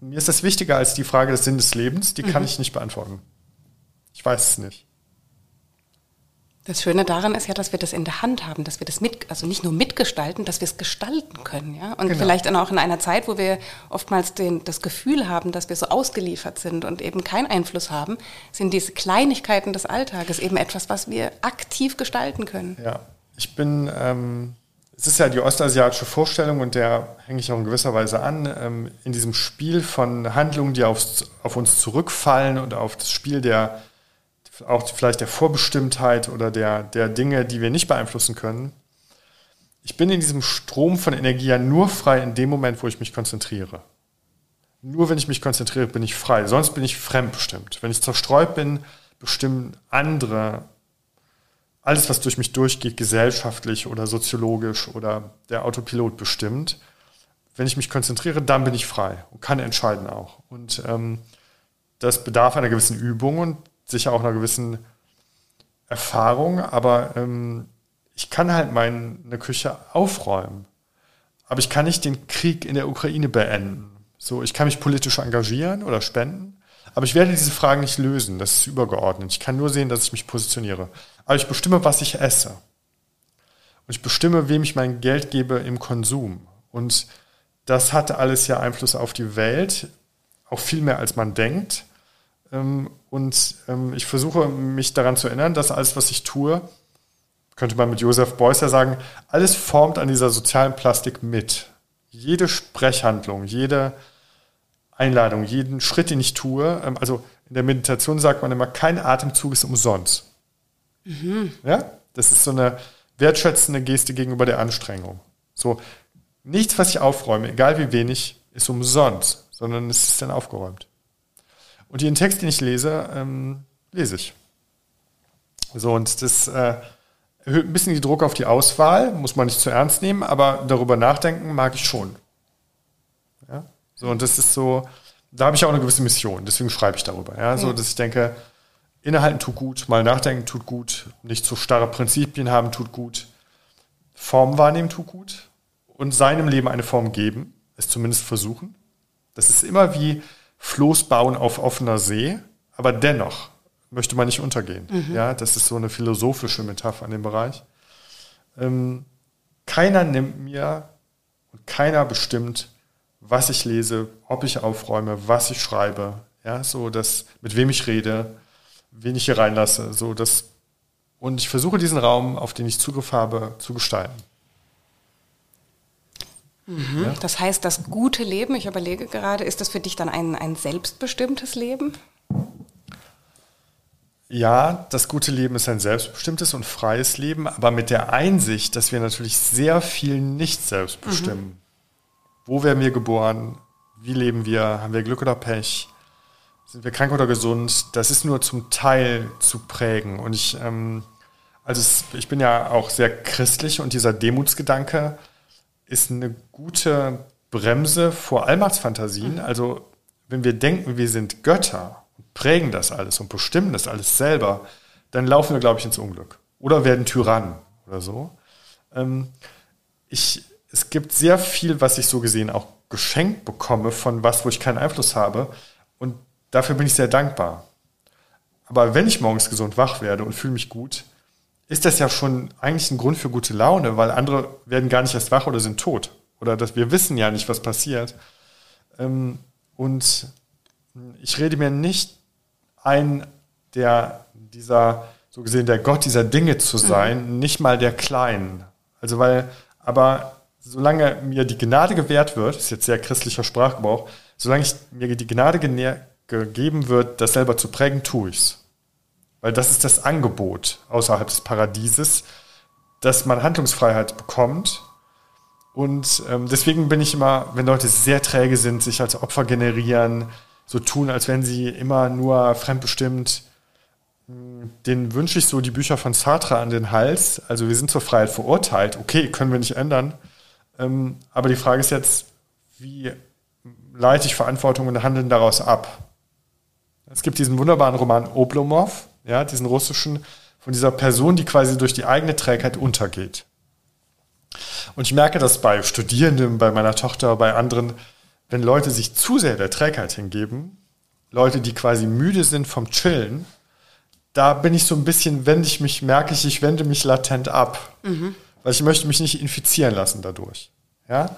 mir ist das wichtiger als die Frage des Sinn des Lebens. Die kann mhm. ich nicht beantworten. Ich weiß es nicht. Das Schöne daran ist ja, dass wir das in der Hand haben, dass wir das mit, also nicht nur mitgestalten, dass wir es gestalten können, ja. Und genau. vielleicht dann auch in einer Zeit, wo wir oftmals den, das Gefühl haben, dass wir so ausgeliefert sind und eben keinen Einfluss haben, sind diese Kleinigkeiten des Alltages eben etwas, was wir aktiv gestalten können. Ja, ich bin, ähm, es ist ja die ostasiatische Vorstellung und der hänge ich auch in gewisser Weise an, ähm, in diesem Spiel von Handlungen, die aufs, auf uns zurückfallen und auf das Spiel der auch vielleicht der Vorbestimmtheit oder der, der Dinge, die wir nicht beeinflussen können. Ich bin in diesem Strom von Energie ja nur frei in dem Moment, wo ich mich konzentriere. Nur wenn ich mich konzentriere, bin ich frei. Sonst bin ich fremdbestimmt. Wenn ich zerstreut bin, bestimmen andere alles, was durch mich durchgeht, gesellschaftlich oder soziologisch oder der Autopilot bestimmt. Wenn ich mich konzentriere, dann bin ich frei und kann entscheiden auch. Und ähm, das bedarf einer gewissen Übung und sicher auch einer gewissen Erfahrung, aber ähm, ich kann halt meine Küche aufräumen. Aber ich kann nicht den Krieg in der Ukraine beenden. So, ich kann mich politisch engagieren oder spenden, aber ich werde diese Fragen nicht lösen. Das ist übergeordnet. Ich kann nur sehen, dass ich mich positioniere. Aber ich bestimme, was ich esse. Und ich bestimme, wem ich mein Geld gebe im Konsum. Und das hat alles ja Einfluss auf die Welt, auch viel mehr als man denkt. Ähm, und ähm, ich versuche mich daran zu erinnern, dass alles, was ich tue, könnte man mit Josef Beuys ja sagen, alles formt an dieser sozialen Plastik mit. Jede Sprechhandlung, jede Einladung, jeden Schritt, den ich tue, ähm, also in der Meditation sagt man immer, kein Atemzug ist umsonst. Mhm. Ja? Das ist so eine wertschätzende Geste gegenüber der Anstrengung. So, nichts, was ich aufräume, egal wie wenig, ist umsonst, sondern es ist dann aufgeräumt. Und den Text, den ich lese, ähm, lese ich. So, und das äh, erhöht ein bisschen die Druck auf die Auswahl, muss man nicht zu ernst nehmen, aber darüber nachdenken mag ich schon. Ja? So, und das ist so, da habe ich auch eine gewisse Mission, deswegen schreibe ich darüber. Ja? So, dass ich denke, innehalten tut gut, mal nachdenken tut gut, nicht zu starre Prinzipien haben tut gut, Form wahrnehmen tut gut und seinem Leben eine Form geben, es zumindest versuchen. Das ist immer wie Floß bauen auf offener See, aber dennoch möchte man nicht untergehen. Mhm. Ja, das ist so eine philosophische Metapher an dem Bereich. Ähm, keiner nimmt mir und keiner bestimmt, was ich lese, ob ich aufräume, was ich schreibe, ja, so das, mit wem ich rede, wen ich hier reinlasse, so das, und ich versuche diesen Raum, auf den ich Zugriff habe, zu gestalten. Mhm. Ja? Das heißt, das gute Leben, ich überlege gerade, ist das für dich dann ein, ein selbstbestimmtes Leben? Ja, das gute Leben ist ein selbstbestimmtes und freies Leben, aber mit der Einsicht, dass wir natürlich sehr viel nicht selbst bestimmen. Mhm. Wo werden wir geboren? Wie leben wir? Haben wir Glück oder Pech? Sind wir krank oder gesund? Das ist nur zum Teil zu prägen. Und ich, ähm, also es, ich bin ja auch sehr christlich und dieser Demutsgedanke ist eine gute Bremse vor Allmachtsfantasien. Mhm. Also wenn wir denken, wir sind Götter und prägen das alles und bestimmen das alles selber, dann laufen wir, glaube ich, ins Unglück. Oder werden Tyrannen oder so. Ähm, ich, es gibt sehr viel, was ich so gesehen auch geschenkt bekomme von was, wo ich keinen Einfluss habe. Und dafür bin ich sehr dankbar. Aber wenn ich morgens gesund wach werde und fühle mich gut, ist das ja schon eigentlich ein Grund für gute Laune, weil andere werden gar nicht erst wach oder sind tot. Oder dass wir wissen ja nicht, was passiert. Ähm, und ich rede mir nicht ein, der dieser, so gesehen, der Gott dieser Dinge zu mhm. sein, mhm. nicht mal der Kleinen. Also weil, aber solange mir die Gnade gewährt wird, ist jetzt sehr christlicher Sprachgebrauch, solange ich, mir die Gnade gegeben wird, das selber zu prägen, tue ich's. Weil das ist das Angebot außerhalb des Paradieses, dass man Handlungsfreiheit bekommt. Und ähm, deswegen bin ich immer, wenn Leute sehr träge sind, sich als Opfer generieren, so tun, als wenn sie immer nur fremdbestimmt, den wünsche ich so die Bücher von Sartre an den Hals. Also wir sind zur Freiheit verurteilt. Okay, können wir nicht ändern. Ähm, aber die Frage ist jetzt, wie leite ich Verantwortung und Handeln daraus ab? Es gibt diesen wunderbaren Roman Oblomov, ja, diesen russischen, von dieser Person, die quasi durch die eigene Trägheit untergeht. Und ich merke das bei Studierenden, bei meiner Tochter, bei anderen, wenn Leute sich zu sehr der Trägheit hingeben, Leute, die quasi müde sind vom Chillen, da bin ich so ein bisschen, wende ich mich, merke ich, ich wende mich latent ab. Mhm. Weil ich möchte mich nicht infizieren lassen dadurch. Ja?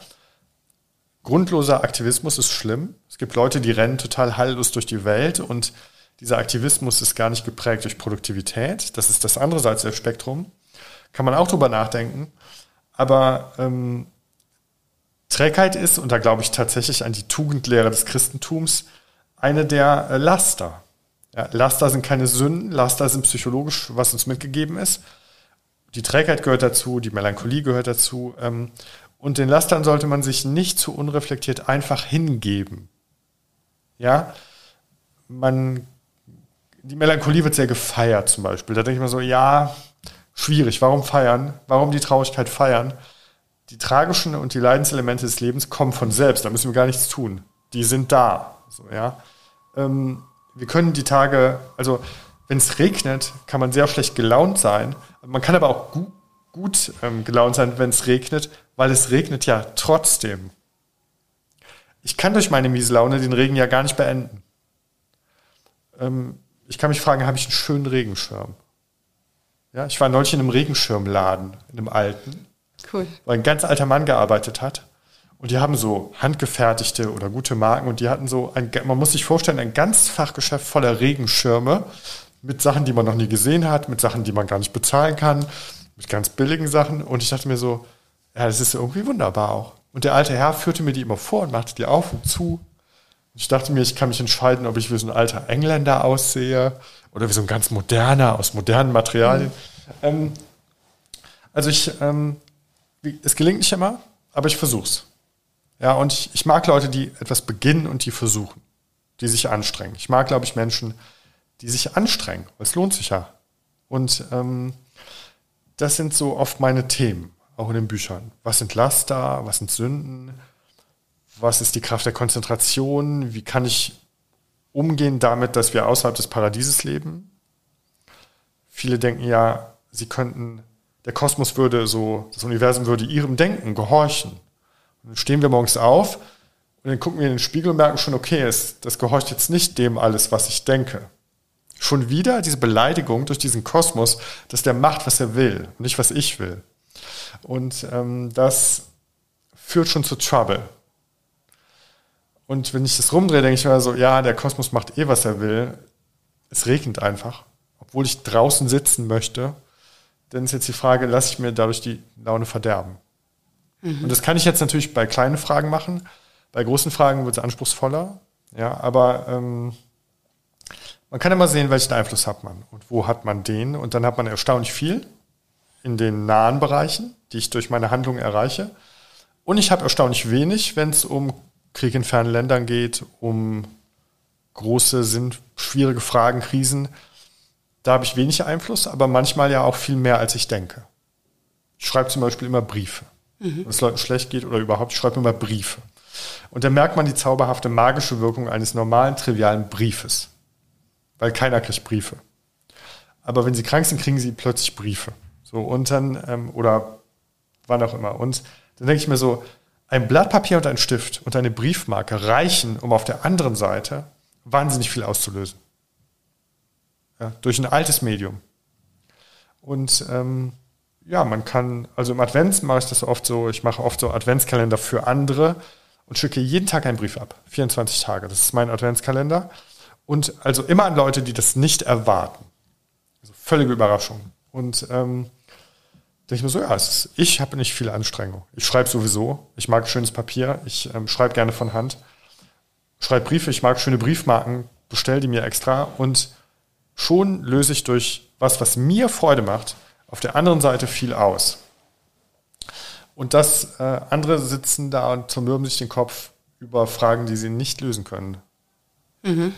Grundloser Aktivismus ist schlimm. Es gibt Leute, die rennen total heillos durch die Welt und dieser Aktivismus ist gar nicht geprägt durch Produktivität. Das ist das andere Seite des Spektrum. Kann man auch drüber nachdenken. Aber ähm, Trägheit ist, und da glaube ich tatsächlich an die Tugendlehre des Christentums, eine der äh, Laster. Ja, Laster sind keine Sünden, Laster sind psychologisch, was uns mitgegeben ist. Die Trägheit gehört dazu, die Melancholie gehört dazu. Ähm, und den Lastern sollte man sich nicht zu unreflektiert einfach hingeben. Ja, man die Melancholie wird sehr gefeiert zum Beispiel. Da denke ich mir so, ja, schwierig. Warum feiern? Warum die Traurigkeit feiern? Die tragischen und die Leidenselemente des Lebens kommen von selbst. Da müssen wir gar nichts tun. Die sind da. So, ja. Ähm, wir können die Tage, also wenn es regnet, kann man sehr schlecht gelaunt sein. Man kann aber auch gut, gut ähm, gelaunt sein, wenn es regnet, weil es regnet ja trotzdem. Ich kann durch meine miese Laune den Regen ja gar nicht beenden. Ähm, ich kann mich fragen, habe ich einen schönen Regenschirm? Ja, ich war neulich in einem Regenschirmladen, in einem alten, cool. weil ein ganz alter Mann gearbeitet hat. Und die haben so handgefertigte oder gute Marken und die hatten so ein, man muss sich vorstellen, ein ganz Fachgeschäft voller Regenschirme mit Sachen, die man noch nie gesehen hat, mit Sachen, die man gar nicht bezahlen kann, mit ganz billigen Sachen. Und ich dachte mir so, ja, das ist irgendwie wunderbar auch. Und der alte Herr führte mir die immer vor und machte die auf und zu. Ich dachte mir, ich kann mich entscheiden, ob ich wie so ein alter Engländer aussehe oder wie so ein ganz moderner aus modernen Materialien. Mhm. Ähm, also ich, ähm, es gelingt nicht immer, aber ich versuch's. Ja, und ich, ich mag Leute, die etwas beginnen und die versuchen, die sich anstrengen. Ich mag, glaube ich, Menschen, die sich anstrengen. Es lohnt sich ja. Und ähm, das sind so oft meine Themen, auch in den Büchern. Was sind Laster? Was sind Sünden? Was ist die Kraft der Konzentration, wie kann ich umgehen damit, dass wir außerhalb des Paradieses leben. Viele denken ja, sie könnten, der Kosmos würde so, das Universum würde ihrem Denken gehorchen. Und dann stehen wir morgens auf und dann gucken wir in den Spiegel und merken schon, okay, es, das gehorcht jetzt nicht dem alles, was ich denke. Schon wieder diese Beleidigung durch diesen Kosmos, dass der macht, was er will und nicht, was ich will. Und ähm, das führt schon zu Trouble. Und wenn ich das rumdrehe, denke ich mir so, ja, der Kosmos macht eh, was er will. Es regnet einfach, obwohl ich draußen sitzen möchte. Dann ist jetzt die Frage, lasse ich mir dadurch die Laune verderben? Mhm. Und das kann ich jetzt natürlich bei kleinen Fragen machen. Bei großen Fragen wird es anspruchsvoller. Ja, aber ähm, man kann immer sehen, welchen Einfluss hat man und wo hat man den. Und dann hat man erstaunlich viel in den nahen Bereichen, die ich durch meine Handlungen erreiche. Und ich habe erstaunlich wenig, wenn es um Krieg in fernen Ländern geht, um große, sind schwierige Fragen, Krisen. Da habe ich wenig Einfluss, aber manchmal ja auch viel mehr, als ich denke. Ich schreibe zum Beispiel immer Briefe. Mhm. Wenn es Leuten schlecht geht oder überhaupt, ich schreibe immer Briefe. Und dann merkt man die zauberhafte magische Wirkung eines normalen, trivialen Briefes. Weil keiner kriegt Briefe. Aber wenn sie krank sind, kriegen sie plötzlich Briefe. So, und dann, ähm, oder wann auch immer. Und dann denke ich mir so, ein Blatt Papier und ein Stift und eine Briefmarke reichen, um auf der anderen Seite wahnsinnig viel auszulösen. Ja, durch ein altes Medium. Und ähm, ja, man kann, also im Advents mache ich das oft so, ich mache oft so Adventskalender für andere und schicke jeden Tag einen Brief ab. 24 Tage. Das ist mein Adventskalender. Und also immer an Leute, die das nicht erwarten. Also völlige Überraschung. Und ähm, denke ich mir so, ja, ist, ich habe nicht viel Anstrengung. Ich schreibe sowieso. Ich mag schönes Papier. Ich ähm, schreibe gerne von Hand. Schreibe Briefe. Ich mag schöne Briefmarken. Bestell die mir extra. Und schon löse ich durch was, was mir Freude macht, auf der anderen Seite viel aus. Und das äh, andere sitzen da und zermürben sich den Kopf über Fragen, die sie nicht lösen können. Mhm.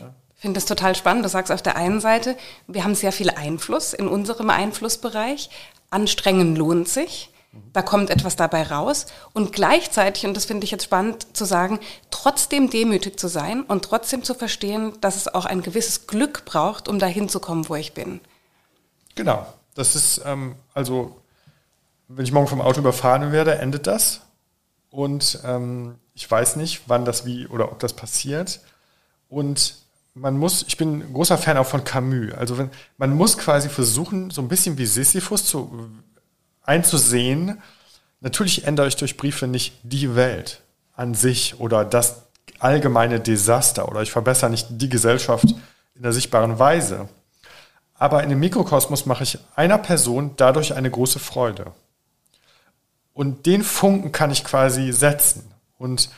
Ja. Ich finde das total spannend. Du sagst auf der einen Seite, wir haben sehr viel Einfluss in unserem Einflussbereich. Anstrengen lohnt sich. Da kommt etwas dabei raus. Und gleichzeitig, und das finde ich jetzt spannend zu sagen, trotzdem demütig zu sein und trotzdem zu verstehen, dass es auch ein gewisses Glück braucht, um dahin zu kommen, wo ich bin. Genau. Das ist, ähm, also wenn ich morgen vom Auto überfahren werde, endet das. Und ähm, ich weiß nicht, wann das wie oder ob das passiert. Und man muss, ich bin ein großer Fan auch von Camus. Also wenn, man muss quasi versuchen, so ein bisschen wie Sisyphus zu, einzusehen, natürlich ändere ich durch Briefe nicht die Welt an sich oder das allgemeine Desaster oder ich verbessere nicht die Gesellschaft in der sichtbaren Weise. Aber in dem Mikrokosmos mache ich einer Person dadurch eine große Freude. Und den Funken kann ich quasi setzen. Und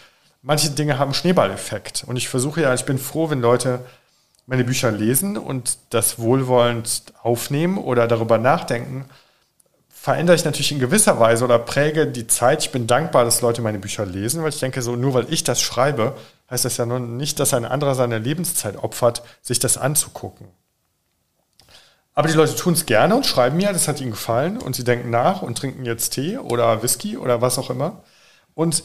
manche Dinge haben Schneeballeffekt. Und ich versuche ja, ich bin froh, wenn Leute meine Bücher lesen und das wohlwollend aufnehmen oder darüber nachdenken, verändere ich natürlich in gewisser Weise oder präge die Zeit. Ich bin dankbar, dass Leute meine Bücher lesen, weil ich denke, so nur weil ich das schreibe, heißt das ja nur nicht, dass ein anderer seine Lebenszeit opfert, sich das anzugucken. Aber die Leute tun es gerne und schreiben mir, das hat ihnen gefallen und sie denken nach und trinken jetzt Tee oder Whisky oder was auch immer. Und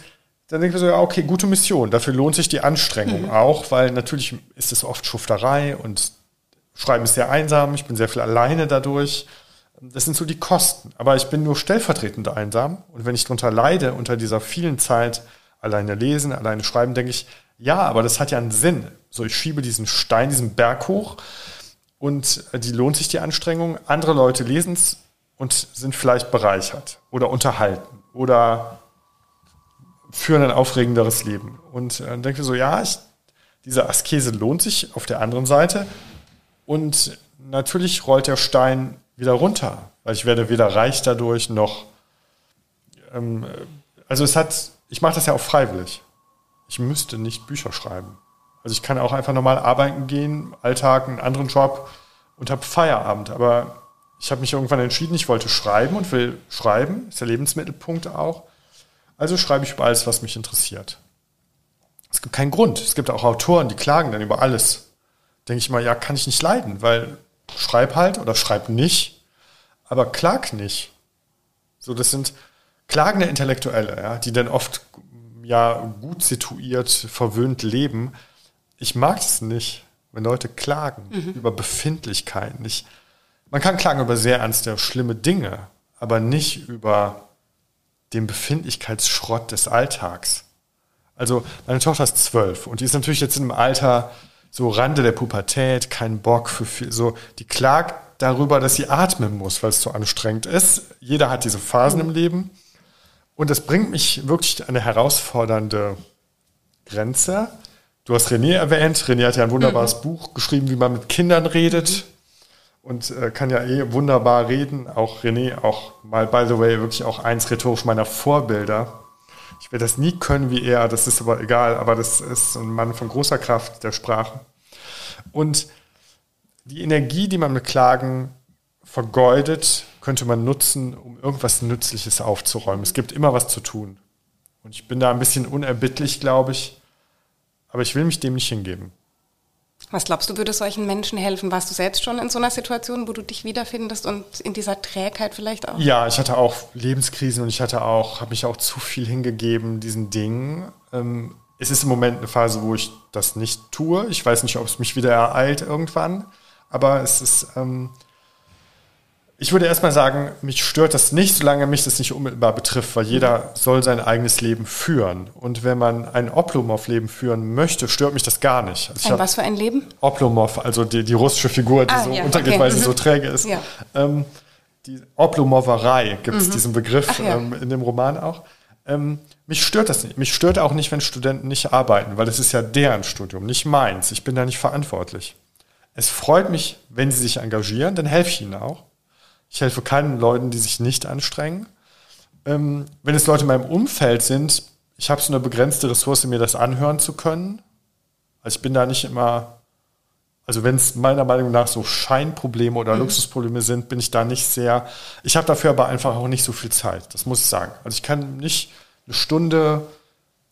dann denken wir so, ja, okay, gute Mission. Dafür lohnt sich die Anstrengung mhm. auch, weil natürlich ist es oft Schufterei und Schreiben ist sehr einsam. Ich bin sehr viel alleine dadurch. Das sind so die Kosten. Aber ich bin nur stellvertretend einsam. Und wenn ich darunter leide, unter dieser vielen Zeit alleine lesen, alleine schreiben, denke ich, ja, aber das hat ja einen Sinn. So, ich schiebe diesen Stein, diesen Berg hoch und äh, die lohnt sich die Anstrengung. Andere Leute lesen es und sind vielleicht bereichert oder unterhalten oder führen ein aufregenderes Leben. Und äh, dann denke ich so, ja, ich, diese Askese lohnt sich auf der anderen Seite. Und natürlich rollt der Stein wieder runter, weil ich werde weder reich dadurch noch. Ähm, also es hat, ich mache das ja auch freiwillig. Ich müsste nicht Bücher schreiben. Also ich kann auch einfach normal arbeiten gehen, Alltag, einen anderen Job und habe Feierabend. Aber ich habe mich irgendwann entschieden, ich wollte schreiben und will schreiben, ist der Lebensmittelpunkt auch. Also schreibe ich über alles, was mich interessiert. Es gibt keinen Grund. Es gibt auch Autoren, die klagen dann über alles. Denke ich mal, ja, kann ich nicht leiden, weil schreib halt oder schreib nicht, aber klag nicht. So, das sind klagende Intellektuelle, ja, die dann oft ja gut situiert, verwöhnt leben ich mag es nicht, wenn Leute klagen mhm. über Befindlichkeiten. Ich, man kann klagen über sehr ernste, schlimme Dinge, aber nicht über den Befindlichkeitsschrott des Alltags. Also meine Tochter ist zwölf und die ist natürlich jetzt in einem Alter so Rande der Pubertät, kein Bock für viel, so die klagt darüber, dass sie atmen muss, weil es so anstrengend ist. Jeder hat diese Phasen mhm. im Leben und das bringt mich wirklich eine herausfordernde Grenze. Du hast René erwähnt. René hat ja ein wunderbares mhm. Buch geschrieben, wie man mit Kindern redet. Und äh, kann ja eh wunderbar reden. Auch René, auch mal, by the way, wirklich auch eins rhetorisch meiner Vorbilder. Ich werde das nie können wie er, das ist aber egal, aber das ist ein Mann von großer Kraft der Sprache. Und die Energie, die man mit Klagen vergeudet, könnte man nutzen, um irgendwas Nützliches aufzuräumen. Es gibt immer was zu tun. Und ich bin da ein bisschen unerbittlich, glaube ich. Aber ich will mich dem nicht hingeben. Was glaubst du, würde solchen Menschen helfen? Warst du selbst schon in so einer Situation, wo du dich wiederfindest und in dieser Trägheit vielleicht auch? Ja, ich hatte auch Lebenskrisen und ich hatte auch, habe mich auch zu viel hingegeben diesen Dingen. Ähm, es ist im Moment eine Phase, wo ich das nicht tue. Ich weiß nicht, ob es mich wieder ereilt irgendwann. Aber es ist, ähm, ich würde erstmal sagen, mich stört das nicht, solange mich das nicht unmittelbar betrifft, weil jeder soll sein eigenes Leben führen. Und wenn man ein Oplomov-Leben führen möchte, stört mich das gar nicht. Also ein was für ein Leben? Oplomov, also die, die russische Figur, die ah, so ja, untergeht, okay. weil sie so mhm. träge ist. Ja. Ähm, die Oplomoverei gibt es mhm. diesen Begriff ja. ähm, in dem Roman auch. Ähm, mich stört das nicht. Mich stört auch nicht, wenn Studenten nicht arbeiten, weil es ist ja deren Studium, nicht meins. Ich bin da nicht verantwortlich. Es freut mich, wenn sie sich engagieren, dann helfe ich ihnen auch. Ich helfe keinen Leuten, die sich nicht anstrengen. Ähm, wenn es Leute in meinem Umfeld sind, ich habe so eine begrenzte Ressource, mir das anhören zu können. Also ich bin da nicht immer, also wenn es meiner Meinung nach so Scheinprobleme oder mhm. Luxusprobleme sind, bin ich da nicht sehr, ich habe dafür aber einfach auch nicht so viel Zeit, das muss ich sagen. Also ich kann nicht eine Stunde,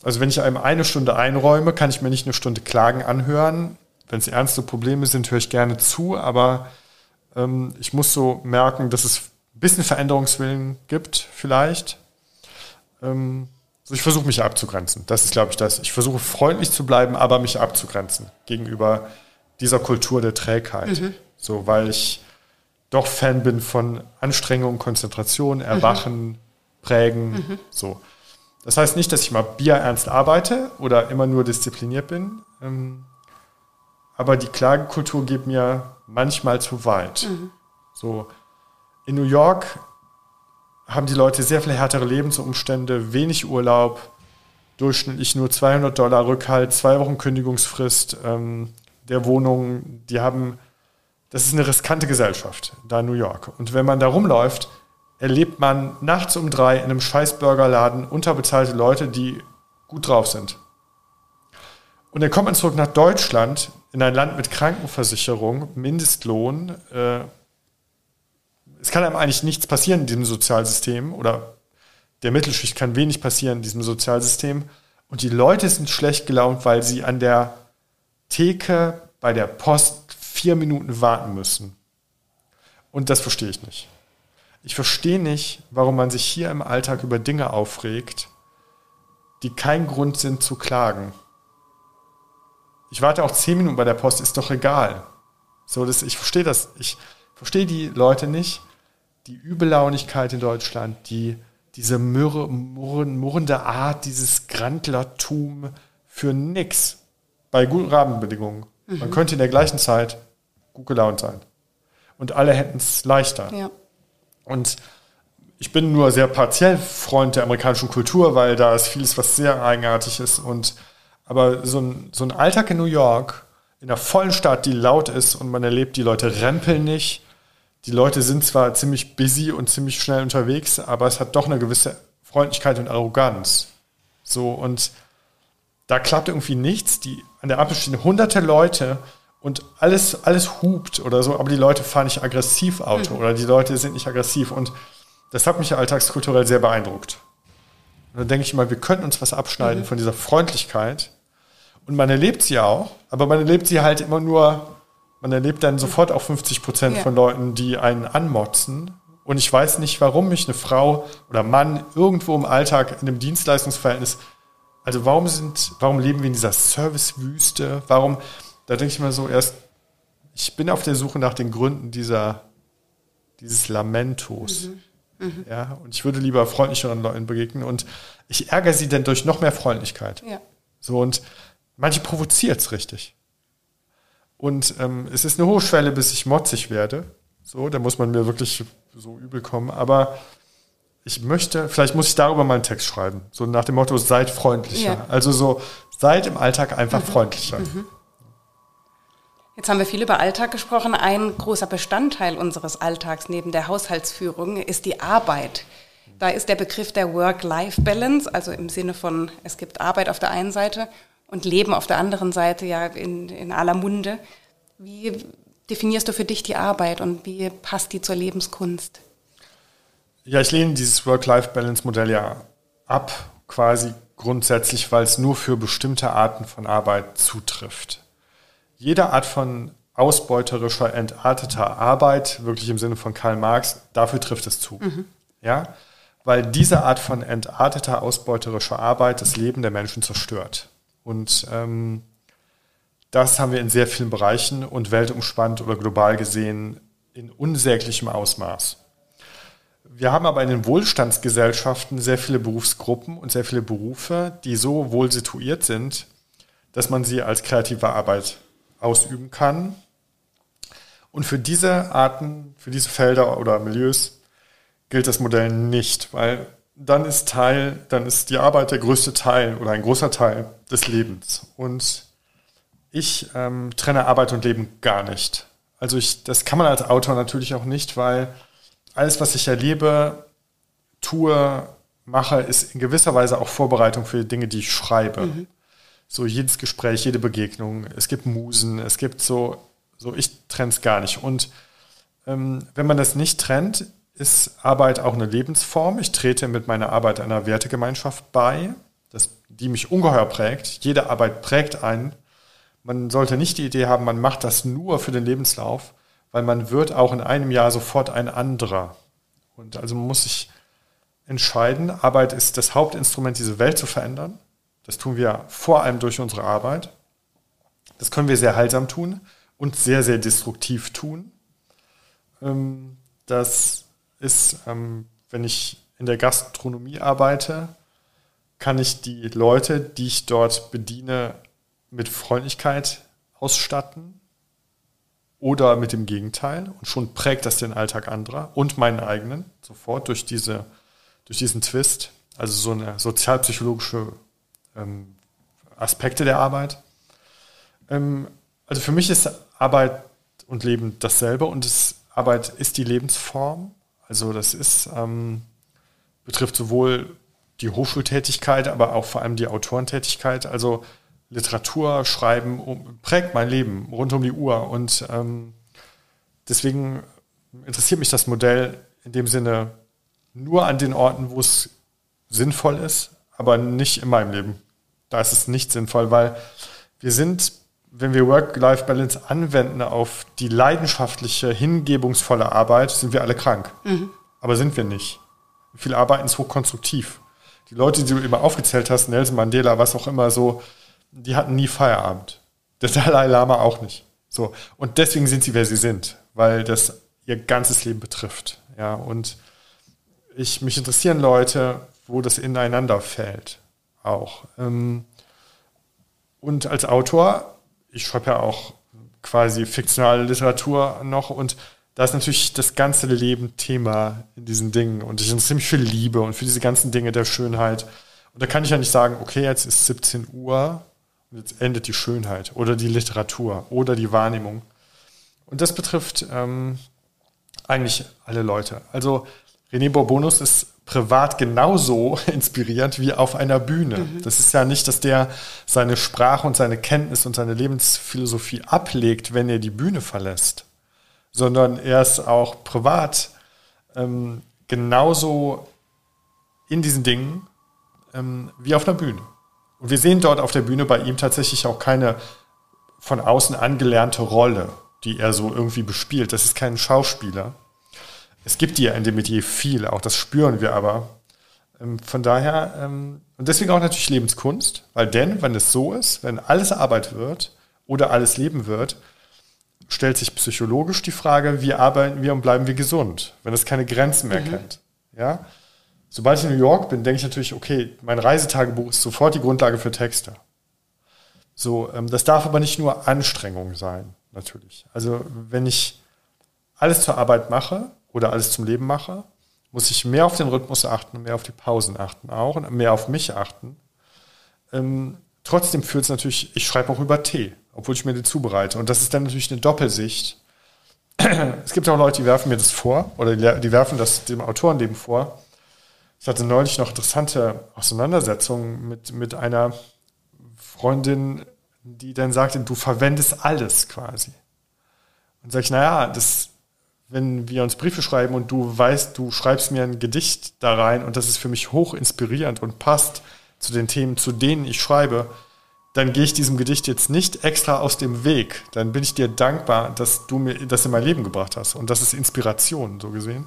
also wenn ich einem eine Stunde einräume, kann ich mir nicht eine Stunde Klagen anhören. Wenn es ernste Probleme sind, höre ich gerne zu, aber ich muss so merken, dass es ein bisschen Veränderungswillen gibt, vielleicht. Ähm, also ich versuche mich abzugrenzen. Das ist, glaube ich, das. Ich versuche freundlich zu bleiben, aber mich abzugrenzen gegenüber dieser Kultur der Trägheit. Mhm. So, weil ich doch Fan bin von Anstrengung, Konzentration, mhm. Erwachen, mhm. Prägen. Mhm. So. Das heißt nicht, dass ich mal bierernst arbeite oder immer nur diszipliniert bin. Ähm, aber die Klagekultur geht mir manchmal zu weit. Mhm. So in New York haben die Leute sehr viel härtere Lebensumstände, wenig Urlaub, durchschnittlich nur 200 Dollar Rückhalt, zwei Wochen Kündigungsfrist ähm, der Wohnung. Die haben, das ist eine riskante Gesellschaft da in New York. Und wenn man da rumläuft, erlebt man nachts um drei in einem Scheißburgerladen unterbezahlte Leute, die gut drauf sind. Und dann kommt man zurück nach Deutschland, in ein Land mit Krankenversicherung, Mindestlohn. Äh, es kann einem eigentlich nichts passieren in diesem Sozialsystem oder der Mittelschicht kann wenig passieren in diesem Sozialsystem. Und die Leute sind schlecht gelaunt, weil sie an der Theke bei der Post vier Minuten warten müssen. Und das verstehe ich nicht. Ich verstehe nicht, warum man sich hier im Alltag über Dinge aufregt, die kein Grund sind zu klagen. Ich warte auch zehn Minuten bei der Post, ist doch egal. So, das, ich verstehe das. Ich verstehe die Leute nicht. Die Übellaunigkeit in Deutschland, die, diese mürre, murren, murrende Art, dieses Grandlertum für nix. Bei guten Rahmenbedingungen. Mhm. Man könnte in der gleichen Zeit gut gelaunt sein. Und alle hätten es leichter. Ja. Und ich bin nur sehr partiell Freund der amerikanischen Kultur, weil da ist vieles, was sehr eigenartig ist und aber so ein, so ein Alltag in New York, in einer vollen Stadt, die laut ist und man erlebt, die Leute rempeln nicht. Die Leute sind zwar ziemlich busy und ziemlich schnell unterwegs, aber es hat doch eine gewisse Freundlichkeit und Arroganz. So, und da klappt irgendwie nichts. Die, an der Ampel stehen hunderte Leute und alles, alles hupt oder so, aber die Leute fahren nicht aggressiv Auto mhm. oder die Leute sind nicht aggressiv. Und das hat mich alltagskulturell sehr beeindruckt. Und dann denke ich mal, wir könnten uns was abschneiden mhm. von dieser Freundlichkeit und man erlebt sie auch, aber man erlebt sie halt immer nur, man erlebt dann sofort auch 50 Prozent ja. von Leuten, die einen anmotzen. Und ich weiß nicht, warum mich eine Frau oder Mann irgendwo im Alltag in einem Dienstleistungsverhältnis, also warum sind, warum leben wir in dieser Servicewüste? Warum, da denke ich mal so erst, ich bin auf der Suche nach den Gründen dieser, dieses Lamentos. Mhm. Mhm. Ja, und ich würde lieber freundlicheren Leuten begegnen und ich ärgere sie dann durch noch mehr Freundlichkeit. Ja. So und Manche provoziert es richtig. Und ähm, es ist eine hohe Schwelle, bis ich motzig werde. So, da muss man mir wirklich so übel kommen. Aber ich möchte, vielleicht muss ich darüber mal einen Text schreiben. So nach dem Motto, seid freundlicher. Ja. Also so, seid im Alltag einfach mhm. freundlicher. Mhm. Jetzt haben wir viel über Alltag gesprochen. Ein großer Bestandteil unseres Alltags neben der Haushaltsführung ist die Arbeit. Da ist der Begriff der Work-Life-Balance, also im Sinne von, es gibt Arbeit auf der einen Seite und Leben auf der anderen Seite ja in, in aller Munde. Wie definierst du für dich die Arbeit und wie passt die zur Lebenskunst? Ja, ich lehne dieses Work-Life-Balance-Modell ja ab, quasi grundsätzlich, weil es nur für bestimmte Arten von Arbeit zutrifft. Jede Art von ausbeuterischer, entarteter Arbeit, wirklich im Sinne von Karl Marx, dafür trifft es zu. Mhm. Ja? Weil diese Art von entarteter, ausbeuterischer Arbeit das Leben der Menschen zerstört. Und ähm, das haben wir in sehr vielen Bereichen und weltumspannt oder global gesehen in unsäglichem Ausmaß. Wir haben aber in den Wohlstandsgesellschaften sehr viele Berufsgruppen und sehr viele Berufe, die so wohl situiert sind, dass man sie als kreative Arbeit ausüben kann. Und für diese Arten, für diese Felder oder Milieus gilt das Modell nicht, weil dann ist Teil, dann ist die Arbeit der größte Teil oder ein großer Teil des Lebens. Und ich ähm, trenne Arbeit und Leben gar nicht. Also ich, das kann man als Autor natürlich auch nicht, weil alles, was ich erlebe, tue, mache, ist in gewisser Weise auch Vorbereitung für die Dinge, die ich schreibe. Mhm. So jedes Gespräch, jede Begegnung, es gibt Musen, es gibt so, so ich trenne es gar nicht. Und ähm, wenn man das nicht trennt, ist Arbeit auch eine Lebensform. Ich trete mit meiner Arbeit einer Wertegemeinschaft bei, das, die mich ungeheuer prägt. Jede Arbeit prägt einen. Man sollte nicht die Idee haben, man macht das nur für den Lebenslauf, weil man wird auch in einem Jahr sofort ein anderer. Und also man muss sich entscheiden, Arbeit ist das Hauptinstrument, diese Welt zu verändern. Das tun wir vor allem durch unsere Arbeit. Das können wir sehr heilsam tun und sehr, sehr destruktiv tun. Ähm, das ist, ähm, wenn ich in der Gastronomie arbeite, kann ich die Leute, die ich dort bediene, mit Freundlichkeit ausstatten oder mit dem Gegenteil und schon prägt das den Alltag anderer und meinen eigenen sofort durch diese durch diesen Twist, also so eine sozialpsychologische ähm, Aspekte der Arbeit. Ähm, also für mich ist Arbeit und Leben dasselbe und es, Arbeit ist die Lebensform. Also das ist ähm, betrifft sowohl die Hochschultätigkeit, aber auch vor allem die Autorentätigkeit. Also Literatur schreiben um, prägt mein Leben rund um die Uhr. Und ähm, deswegen interessiert mich das Modell in dem Sinne nur an den Orten, wo es sinnvoll ist, aber nicht in meinem Leben. Da ist es nicht sinnvoll, weil wir sind, wenn wir Work-Life-Balance anwenden auf die leidenschaftliche, hingebungsvolle Arbeit, sind wir alle krank. Mhm. Aber sind wir nicht. Viele arbeiten ist hochkonstruktiv. Die Leute, die du immer aufgezählt hast, Nelson Mandela, was auch immer so, die hatten nie Feierabend. Der Dalai Lama auch nicht. So. Und deswegen sind sie, wer sie sind, weil das ihr ganzes Leben betrifft. Ja, und ich, mich interessieren Leute, wo das ineinander fällt. Auch. Ähm, und als Autor, ich schreibe ja auch quasi fiktionale Literatur noch und da ist natürlich das ganze Leben Thema in diesen Dingen und ich interessiere mich für Liebe und für diese ganzen Dinge der Schönheit. Und da kann ich ja nicht sagen, okay, jetzt ist 17 Uhr, und jetzt endet die Schönheit oder die Literatur oder die Wahrnehmung. Und das betrifft ähm, eigentlich alle Leute. Also René Bourbonus ist privat genauso inspirierend wie auf einer Bühne. Mhm. Das ist ja nicht, dass der seine Sprache und seine Kenntnis und seine Lebensphilosophie ablegt, wenn er die Bühne verlässt, sondern er ist auch privat ähm, genauso in diesen Dingen ähm, wie auf einer Bühne. Und wir sehen dort auf der Bühne bei ihm tatsächlich auch keine von außen angelernte Rolle, die er so irgendwie bespielt. Das ist kein Schauspieler. Es gibt ja in dem Metier viel, auch das spüren wir aber. Ähm, von daher, ähm, und deswegen auch natürlich Lebenskunst, weil denn, wenn es so ist, wenn alles Arbeit wird oder alles Leben wird, stellt sich psychologisch die Frage, wie arbeiten wir und bleiben wir gesund, wenn es keine Grenzen mehr mhm. kennt. Ja? Sobald ich in New York bin, denke ich natürlich, okay, mein Reisetagebuch ist sofort die Grundlage für Texte. So, ähm, das darf aber nicht nur Anstrengung sein, natürlich. Also wenn ich alles zur Arbeit mache oder alles zum Leben mache muss ich mehr auf den Rhythmus achten, mehr auf die Pausen achten auch und mehr auf mich achten. Ähm, trotzdem führt es natürlich, ich schreibe auch über Tee, obwohl ich mir den zubereite. Und das ist dann natürlich eine Doppelsicht. Es gibt auch Leute, die werfen mir das vor oder die werfen das dem Autorenleben vor. Ich hatte neulich noch interessante Auseinandersetzungen mit, mit einer Freundin, die dann sagte, du verwendest alles quasi. Und sag ich, naja, das, wenn wir uns Briefe schreiben und du weißt, du schreibst mir ein Gedicht da rein und das ist für mich hoch inspirierend und passt zu den Themen, zu denen ich schreibe, dann gehe ich diesem Gedicht jetzt nicht extra aus dem Weg. Dann bin ich dir dankbar, dass du mir das in mein Leben gebracht hast. Und das ist Inspiration, so gesehen.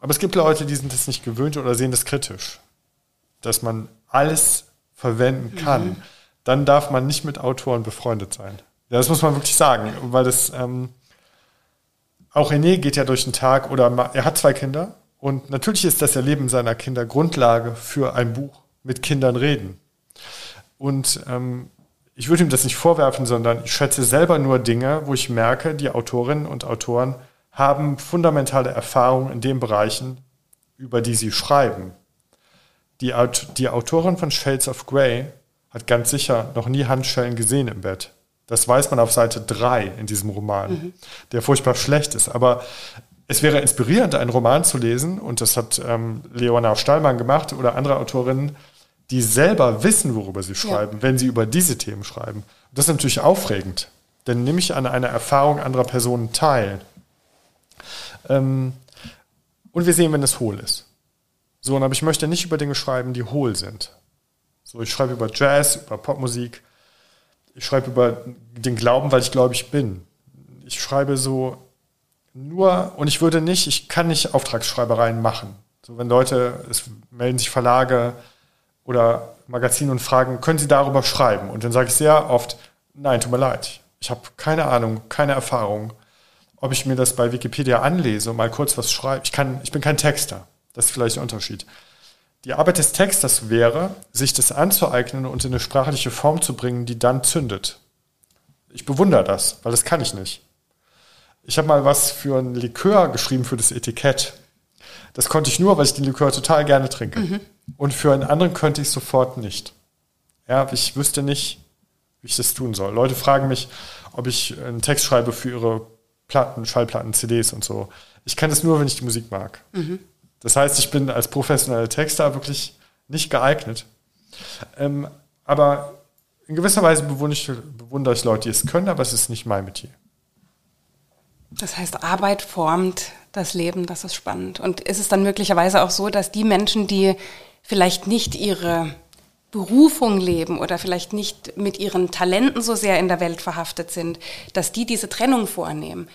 Aber es gibt Leute, die sind das nicht gewöhnt oder sehen das kritisch. Dass man alles verwenden kann. Mhm. Dann darf man nicht mit Autoren befreundet sein. Ja, das muss man wirklich sagen, weil das, ähm, auch René geht ja durch den Tag oder er hat zwei Kinder und natürlich ist das Erleben seiner Kinder Grundlage für ein Buch mit Kindern reden. Und ähm, ich würde ihm das nicht vorwerfen, sondern ich schätze selber nur Dinge, wo ich merke, die Autorinnen und Autoren haben fundamentale Erfahrungen in den Bereichen, über die sie schreiben. Die, die Autorin von Shades of Grey hat ganz sicher noch nie Handschellen gesehen im Bett. Das weiß man auf Seite 3 in diesem Roman, mhm. der furchtbar schlecht ist. Aber es wäre inspirierend, einen Roman zu lesen, und das hat ähm, Leona Stallmann gemacht oder andere Autorinnen, die selber wissen, worüber sie schreiben, ja. wenn sie über diese Themen schreiben. Und das ist natürlich aufregend, denn nehme ich an einer Erfahrung anderer Personen teil. Ähm, und wir sehen, wenn es hohl ist. So, aber ich möchte nicht über Dinge schreiben, die hohl sind. So, ich schreibe über Jazz, über Popmusik, ich schreibe über den Glauben, weil ich glaube, ich bin. Ich schreibe so nur, und ich würde nicht, ich kann nicht Auftragsschreibereien machen. So, wenn Leute, es melden sich Verlage oder Magazine und fragen, können Sie darüber schreiben? Und dann sage ich sehr oft, nein, tut mir leid. Ich habe keine Ahnung, keine Erfahrung. Ob ich mir das bei Wikipedia anlese und mal kurz was schreibe. Ich kann, ich bin kein Texter. Das ist vielleicht der Unterschied. Die Arbeit des Texters wäre, sich das anzueignen und in eine sprachliche Form zu bringen, die dann zündet. Ich bewundere das, weil das kann ich nicht. Ich habe mal was für ein Likör geschrieben für das Etikett. Das konnte ich nur, weil ich den Likör total gerne trinke. Mhm. Und für einen anderen könnte ich sofort nicht. Ja, ich wüsste nicht, wie ich das tun soll. Leute fragen mich, ob ich einen Text schreibe für ihre Platten, Schallplatten, CDs und so. Ich kann das nur, wenn ich die Musik mag. Mhm. Das heißt, ich bin als professioneller Texter wirklich nicht geeignet. Ähm, aber in gewisser Weise bewundere ich, bewundere ich Leute, die es können, aber es ist nicht mein Metier. Das heißt, Arbeit formt das Leben, das ist spannend. Und ist es dann möglicherweise auch so, dass die Menschen, die vielleicht nicht ihre Berufung leben oder vielleicht nicht mit ihren Talenten so sehr in der Welt verhaftet sind, dass die diese Trennung vornehmen?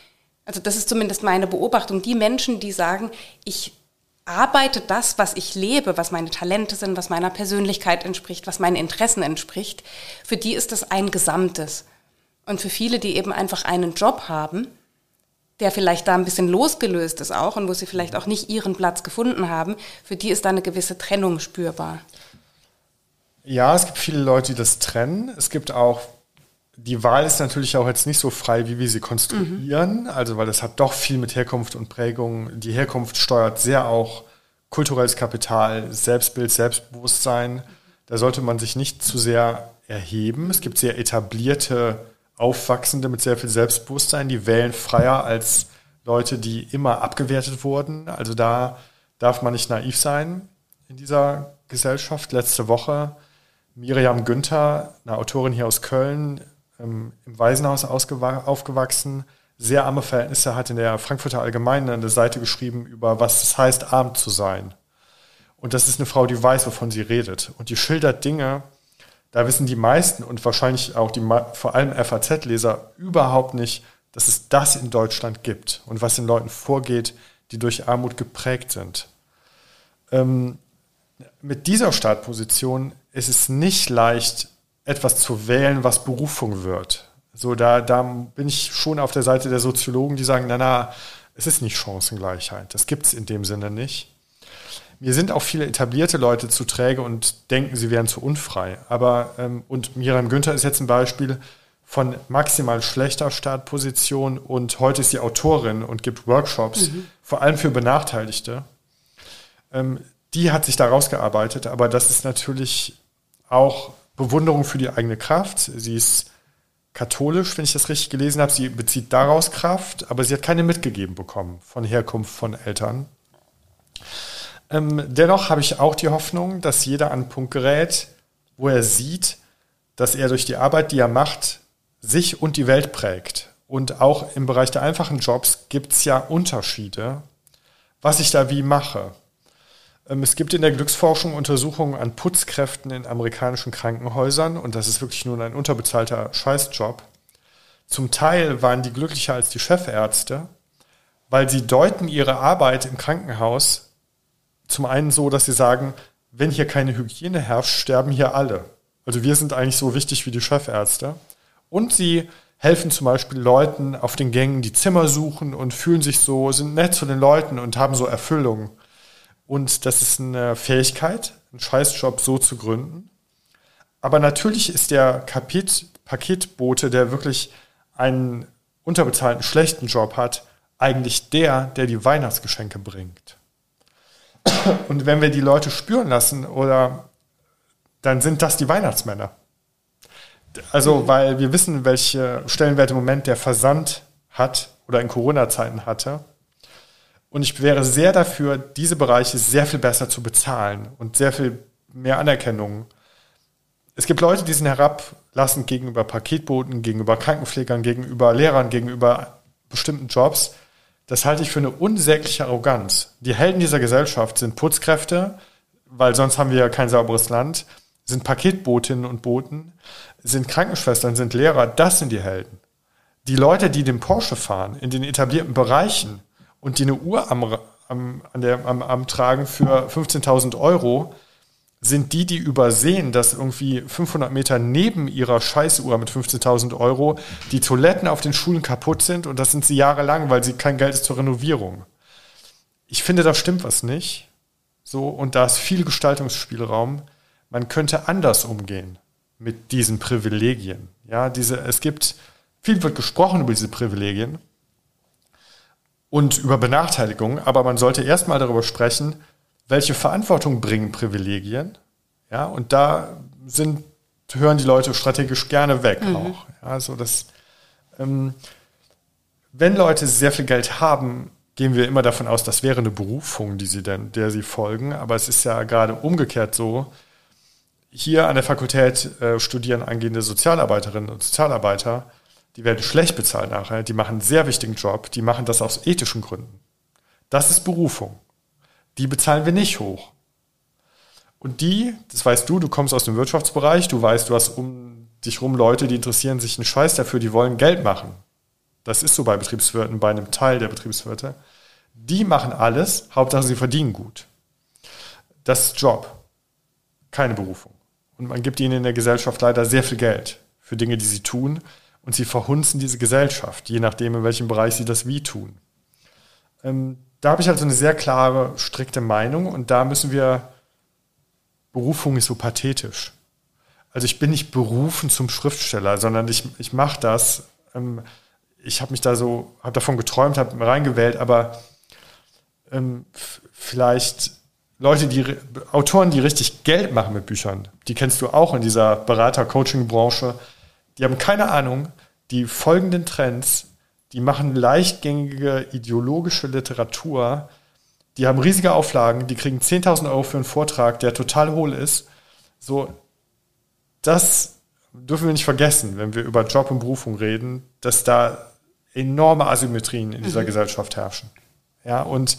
Also das ist zumindest meine Beobachtung. Die Menschen, die sagen, ich arbeite das, was ich lebe, was meine Talente sind, was meiner Persönlichkeit entspricht, was meinen Interessen entspricht, für die ist das ein Gesamtes. Und für viele, die eben einfach einen Job haben, der vielleicht da ein bisschen losgelöst ist auch und wo sie vielleicht auch nicht ihren Platz gefunden haben, für die ist da eine gewisse Trennung spürbar. Ja, es gibt viele Leute, die das trennen. Es gibt auch die Wahl ist natürlich auch jetzt nicht so frei, wie wir sie konstruieren. Mhm. Also, weil das hat doch viel mit Herkunft und Prägung. Die Herkunft steuert sehr auch kulturelles Kapital, Selbstbild, Selbstbewusstsein. Da sollte man sich nicht zu sehr erheben. Es gibt sehr etablierte Aufwachsende mit sehr viel Selbstbewusstsein, die wählen freier als Leute, die immer abgewertet wurden. Also da darf man nicht naiv sein in dieser Gesellschaft. Letzte Woche Miriam Günther, eine Autorin hier aus Köln, ähm, im Waisenhaus aufgewachsen, sehr arme Verhältnisse, hat in der Frankfurter Allgemeinen eine Seite geschrieben über, was es heißt, arm zu sein. Und das ist eine Frau, die weiß, wovon sie redet. Und die schildert Dinge, da wissen die meisten und wahrscheinlich auch die, vor allem FAZ-Leser überhaupt nicht, dass es das in Deutschland gibt und was den Leuten vorgeht, die durch Armut geprägt sind. Ähm, mit dieser Startposition ist es nicht leicht, etwas zu wählen, was Berufung wird. So, da, da bin ich schon auf der Seite der Soziologen, die sagen, na, na, es ist nicht Chancengleichheit. Das gibt es in dem Sinne nicht. Mir sind auch viele etablierte Leute zu träge und denken, sie wären zu unfrei. Aber, ähm, und Miriam Günther ist jetzt ein Beispiel von maximal schlechter Startposition und heute ist sie Autorin und gibt Workshops, mhm. vor allem für Benachteiligte. Ähm, die hat sich da rausgearbeitet, aber das ist natürlich auch Bewunderung für die eigene Kraft. Sie ist katholisch, wenn ich das richtig gelesen habe. Sie bezieht daraus Kraft, aber sie hat keine mitgegeben bekommen von Herkunft von Eltern. Ähm, dennoch habe ich auch die Hoffnung, dass jeder an einen Punkt gerät, wo er sieht, dass er durch die Arbeit, die er macht, sich und die Welt prägt. Und auch im Bereich der einfachen Jobs gibt es ja Unterschiede, was ich da wie mache. Ähm, es gibt in der Glücksforschung Untersuchungen an Putzkräften in amerikanischen Krankenhäusern und das ist wirklich nur ein unterbezahlter Scheißjob. Zum Teil waren die glücklicher als die Chefärzte, weil sie deuten ihre Arbeit im Krankenhaus zum einen so, dass sie sagen, wenn hier keine Hygiene herrscht, sterben hier alle. Also wir sind eigentlich so wichtig wie die Chefärzte. Und sie helfen zum Beispiel Leuten auf den Gängen, die Zimmer suchen und fühlen sich so, sind nett zu den Leuten und haben so Erfüllung. Und das ist eine Fähigkeit, einen Scheißjob so zu gründen. Aber natürlich ist der Kapit Paketbote, der wirklich einen unterbezahlten schlechten Job hat, eigentlich der, der die Weihnachtsgeschenke bringt. Und wenn wir die Leute spüren lassen, oder dann sind das die Weihnachtsmänner. Also, weil wir wissen, welche Stellenwert im Moment der Versand hat oder in Corona-Zeiten hatte. Und ich wäre sehr dafür, diese Bereiche sehr viel besser zu bezahlen und sehr viel mehr Anerkennung. Es gibt Leute, die sind herablassend gegenüber Paketboten, gegenüber Krankenpflegern, gegenüber Lehrern, gegenüber bestimmten Jobs. Das halte ich für eine unsägliche Arroganz. Die Helden dieser Gesellschaft sind Putzkräfte, weil sonst haben wir ja kein sauberes Land, sind Paketbotinnen und Boten, sind Krankenschwestern, sind Lehrer, das sind die Helden. Die Leute, die den Porsche fahren, in den etablierten Bereichen und die eine Uhr am, am, an der, am, am tragen für 15.000 Euro, sind die, die übersehen, dass irgendwie 500 Meter neben ihrer Scheißuhr mit 15.000 Euro die Toiletten auf den Schulen kaputt sind und das sind sie jahrelang, weil sie kein Geld ist zur Renovierung. Ich finde, da stimmt was nicht. So, und da ist viel Gestaltungsspielraum. Man könnte anders umgehen mit diesen Privilegien. Ja, diese, es gibt, viel wird gesprochen über diese Privilegien und über Benachteiligung, aber man sollte erstmal darüber sprechen, welche Verantwortung bringen Privilegien? Ja, und da sind, hören die Leute strategisch gerne weg mhm. auch. Ja, also das, ähm, wenn Leute sehr viel Geld haben, gehen wir immer davon aus, das wäre eine Berufung, die sie denn, der sie folgen. Aber es ist ja gerade umgekehrt so. Hier an der Fakultät äh, studieren angehende Sozialarbeiterinnen und Sozialarbeiter, die werden schlecht bezahlt nachher, die machen einen sehr wichtigen Job, die machen das aus ethischen Gründen. Das ist Berufung die bezahlen wir nicht hoch. Und die, das weißt du, du kommst aus dem Wirtschaftsbereich, du weißt, du hast um dich rum Leute, die interessieren sich einen Scheiß dafür, die wollen Geld machen. Das ist so bei Betriebswirten, bei einem Teil der Betriebswirte. Die machen alles, Hauptsache sie verdienen gut. Das ist Job, keine Berufung. Und man gibt ihnen in der Gesellschaft leider sehr viel Geld für Dinge, die sie tun. Und sie verhunzen diese Gesellschaft, je nachdem, in welchem Bereich sie das wie tun. Ähm, da habe ich halt so eine sehr klare, strikte Meinung und da müssen wir, Berufung ist so pathetisch. Also ich bin nicht berufen zum Schriftsteller, sondern ich, ich mache das. Ähm, ich habe mich da so, habe davon geträumt, habe reingewählt, aber ähm, vielleicht Leute, die Autoren, die richtig Geld machen mit Büchern, die kennst du auch in dieser Berater-Coaching-Branche, die haben keine Ahnung, die folgenden Trends die machen leichtgängige ideologische Literatur. Die haben riesige Auflagen, die kriegen 10.000 Euro für einen Vortrag, der total hohl ist. So, das dürfen wir nicht vergessen, wenn wir über Job und Berufung reden, dass da enorme Asymmetrien in dieser mhm. Gesellschaft herrschen. Ja, und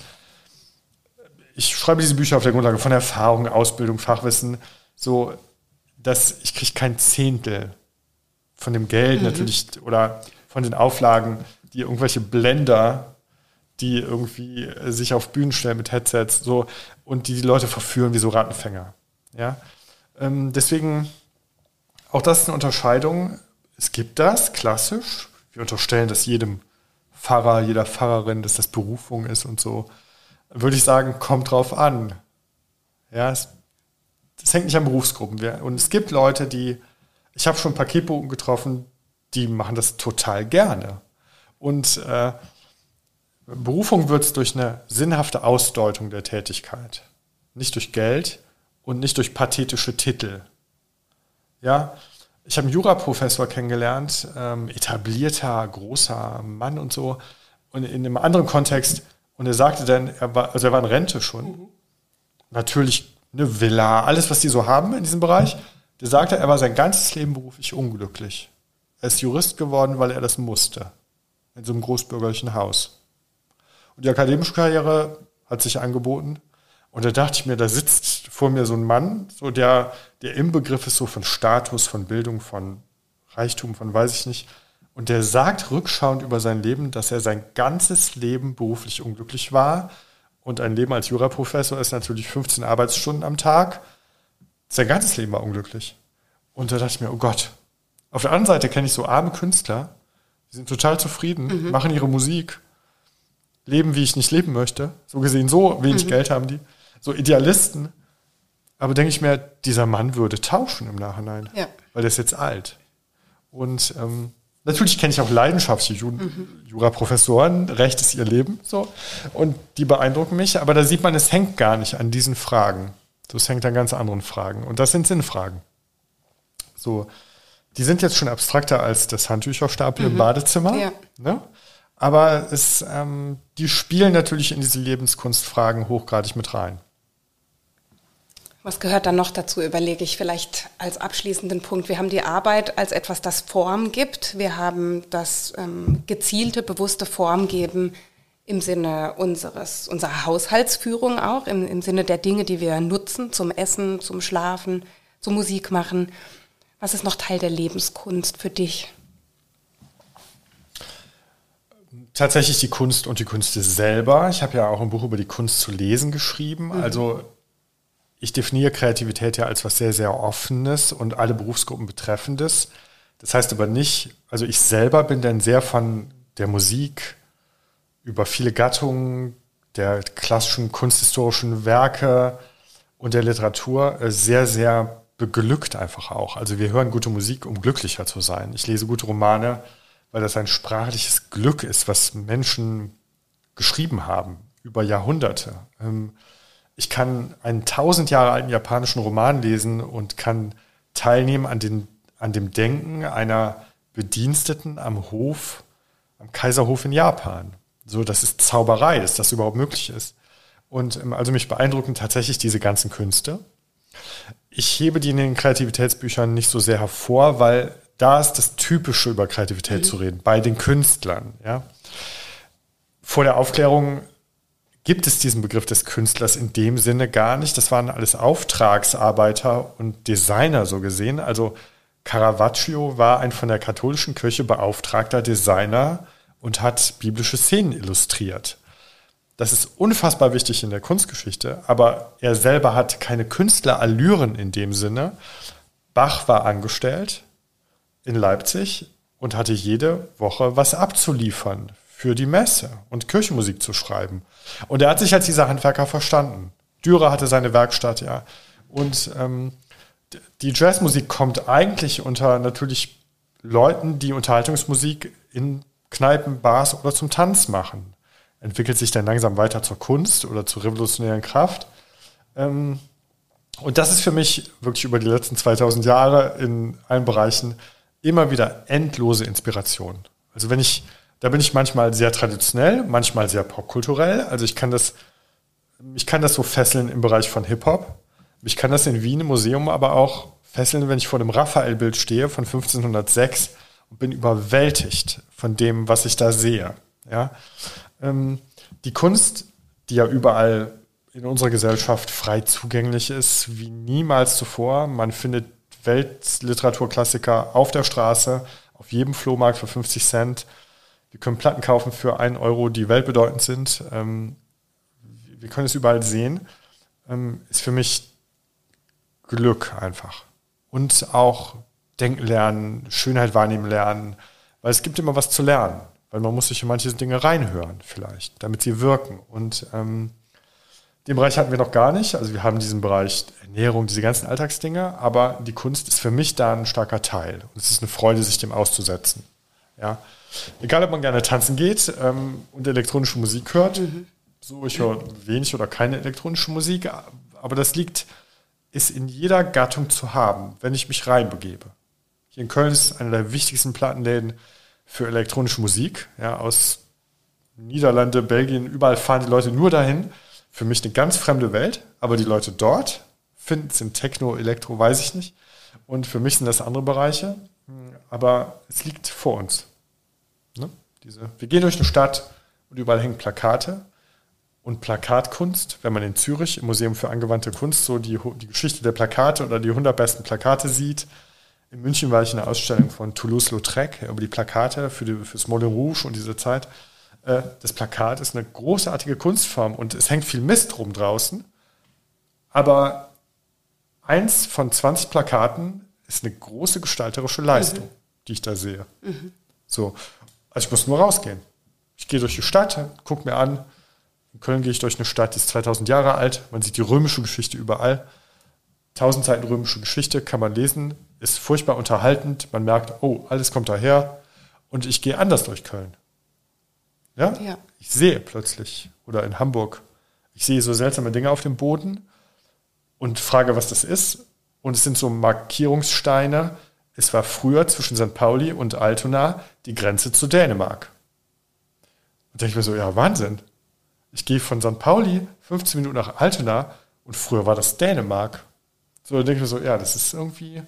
ich schreibe diese Bücher auf der Grundlage von Erfahrung, Ausbildung, Fachwissen, so, dass ich kriege kein Zehntel von dem Geld mhm. natürlich oder von den Auflagen, die irgendwelche Blender, die irgendwie sich auf Bühnen stellen mit Headsets, so und die die Leute verführen wie so Rattenfänger. Ja, ähm, deswegen auch das ist eine Unterscheidung. Es gibt das klassisch. Wir unterstellen das jedem Pfarrer, jeder Pfarrerin, dass das Berufung ist und so. Würde ich sagen, kommt drauf an. Ja, es, das hängt nicht an Berufsgruppen. Und es gibt Leute, die, ich habe schon Paketboten getroffen, die machen das total gerne. Und äh, Berufung wird es durch eine sinnhafte Ausdeutung der Tätigkeit. nicht durch Geld und nicht durch pathetische Titel. Ja, ich habe einen Juraprofessor kennengelernt, ähm, etablierter, großer Mann und so, und in einem anderen Kontext. Und er sagte dann, er war, also er war in Rente schon. Mhm. Natürlich eine Villa, alles, was die so haben in diesem Bereich. Der sagte, er war sein ganzes Leben beruflich unglücklich. Er ist Jurist geworden, weil er das musste. In so einem großbürgerlichen Haus. Und die akademische Karriere hat sich angeboten. Und da dachte ich mir, da sitzt vor mir so ein Mann, so der, der im Begriff ist so von Status, von Bildung, von Reichtum, von weiß ich nicht. Und der sagt rückschauend über sein Leben, dass er sein ganzes Leben beruflich unglücklich war. Und ein Leben als Juraprofessor ist natürlich 15 Arbeitsstunden am Tag. Sein ganzes Leben war unglücklich. Und da dachte ich mir, oh Gott. Auf der anderen Seite kenne ich so arme Künstler, die sind total zufrieden, mhm. machen ihre Musik, leben, wie ich nicht leben möchte. So gesehen, so wenig mhm. Geld haben die. So Idealisten. Aber denke ich mir, dieser Mann würde tauschen im Nachhinein. Ja. Weil der ist jetzt alt. Und ähm, natürlich kenne ich auch leidenschaftliche Ju mhm. Juraprofessoren. Recht ist ihr Leben. So. Und die beeindrucken mich. Aber da sieht man, es hängt gar nicht an diesen Fragen. Es hängt an ganz anderen Fragen. Und das sind Sinnfragen. So. Die sind jetzt schon abstrakter als das Handtücherstapel mhm. im Badezimmer. Ja. Ne? Aber es, ähm, die spielen natürlich in diese Lebenskunstfragen hochgradig mit rein. Was gehört dann noch dazu, überlege ich vielleicht als abschließenden Punkt. Wir haben die Arbeit als etwas, das Form gibt. Wir haben das ähm, gezielte, bewusste Form geben im Sinne unseres, unserer Haushaltsführung auch, im, im Sinne der Dinge, die wir nutzen zum Essen, zum Schlafen, zum Musik machen. Was ist noch Teil der Lebenskunst für dich? tatsächlich die Kunst und die Künste selber. Ich habe ja auch ein Buch über die Kunst zu lesen geschrieben. Mhm. Also ich definiere Kreativität ja als was sehr, sehr Offenes und alle Berufsgruppen betreffendes. Das heißt aber nicht, also ich selber bin dann sehr von der Musik über viele Gattungen, der klassischen kunsthistorischen Werke und der Literatur äh, sehr, sehr beglückt einfach auch. Also wir hören gute Musik, um glücklicher zu sein. Ich lese gute Romane, weil das ein sprachliches Glück ist, was Menschen geschrieben haben über Jahrhunderte. Ähm, ich kann einen tausend Jahre alten japanischen Roman lesen und kann teilnehmen an, den, an dem Denken einer Bediensteten am Hof, am Kaiserhof in Japan. So, das ist Zauberei, dass das überhaupt möglich ist. Und ähm, also mich beeindrucken tatsächlich diese ganzen Künste. Ich hebe die in den Kreativitätsbüchern nicht so sehr hervor, weil da ist das Typische über Kreativität mhm. zu reden, bei den Künstlern. Ja. Vor der Aufklärung gibt es diesen Begriff des Künstlers in dem Sinne gar nicht. Das waren alles Auftragsarbeiter und Designer so gesehen. Also Caravaggio war ein von der katholischen Kirche beauftragter Designer und hat biblische Szenen illustriert. Das ist unfassbar wichtig in der Kunstgeschichte, aber er selber hat keine Künstlerallüren in dem Sinne. Bach war angestellt, in Leipzig und hatte jede Woche was abzuliefern für die Messe und Kirchenmusik zu schreiben. Und er hat sich als dieser Handwerker verstanden. Dürer hatte seine Werkstatt, ja. Und ähm, die Jazzmusik kommt eigentlich unter natürlich Leuten, die Unterhaltungsmusik in Kneipen, Bars oder zum Tanz machen. Entwickelt sich dann langsam weiter zur Kunst oder zur revolutionären Kraft. Ähm, und das ist für mich wirklich über die letzten 2000 Jahre in allen Bereichen immer wieder endlose Inspiration. Also wenn ich, da bin ich manchmal sehr traditionell, manchmal sehr popkulturell. Also ich kann das, ich kann das so fesseln im Bereich von Hip-Hop. Ich kann das in Wien im Museum aber auch fesseln, wenn ich vor dem Raphael-Bild stehe von 1506 und bin überwältigt von dem, was ich da sehe. Ja? Ähm, die Kunst, die ja überall in unserer Gesellschaft frei zugänglich ist, wie niemals zuvor. Man findet Weltliteraturklassiker auf der Straße, auf jedem Flohmarkt für 50 Cent. Wir können Platten kaufen für einen Euro, die weltbedeutend sind. Ähm, wir können es überall sehen. Ähm, ist für mich Glück einfach. Und auch denken lernen, Schönheit wahrnehmen lernen, weil es gibt immer was zu lernen. Weil man muss sich in manche Dinge reinhören vielleicht, damit sie wirken. Und ähm, den Bereich hatten wir noch gar nicht. Also wir haben diesen Bereich Ernährung, diese ganzen Alltagsdinge, aber die Kunst ist für mich da ein starker Teil. Und es ist eine Freude, sich dem auszusetzen. Ja. Egal, ob man gerne tanzen geht ähm, und elektronische Musik hört. Mhm. So, ich höre wenig oder keine elektronische Musik, aber das liegt, ist in jeder Gattung zu haben, wenn ich mich reinbegebe. Hier in Köln ist einer der wichtigsten Plattenläden für elektronische Musik, ja, aus Niederlande, Belgien, überall fahren die Leute nur dahin. Für mich eine ganz fremde Welt, aber die Leute dort finden es in Techno, Elektro, weiß ich nicht. Und für mich sind das andere Bereiche, aber es liegt vor uns. Ne? Diese, wir gehen durch eine Stadt und überall hängen Plakate und Plakatkunst, wenn man in Zürich im Museum für angewandte Kunst so die, die Geschichte der Plakate oder die 100 besten Plakate sieht. In München war ich in einer Ausstellung von Toulouse-Lautrec über die Plakate für, die, für das Moulin Rouge und diese Zeit. Äh, das Plakat ist eine großartige Kunstform und es hängt viel Mist rum draußen. Aber eins von 20 Plakaten ist eine große gestalterische Leistung, mhm. die ich da sehe. Mhm. So, also ich muss nur rausgehen. Ich gehe durch die Stadt, gucke mir an, in Köln gehe ich durch eine Stadt, die ist 2000 Jahre alt. Man sieht die römische Geschichte überall. 1000 Seiten römische Geschichte kann man lesen, ist furchtbar unterhaltend. Man merkt, oh, alles kommt daher. Und ich gehe anders durch Köln. Ja? ja? Ich sehe plötzlich, oder in Hamburg, ich sehe so seltsame Dinge auf dem Boden und frage, was das ist. Und es sind so Markierungssteine. Es war früher zwischen St. Pauli und Altona die Grenze zu Dänemark. Und denke ich mir so, ja, Wahnsinn. Ich gehe von St. Pauli 15 Minuten nach Altena und früher war das Dänemark. So, denke ich mir so, ja, das ist irgendwie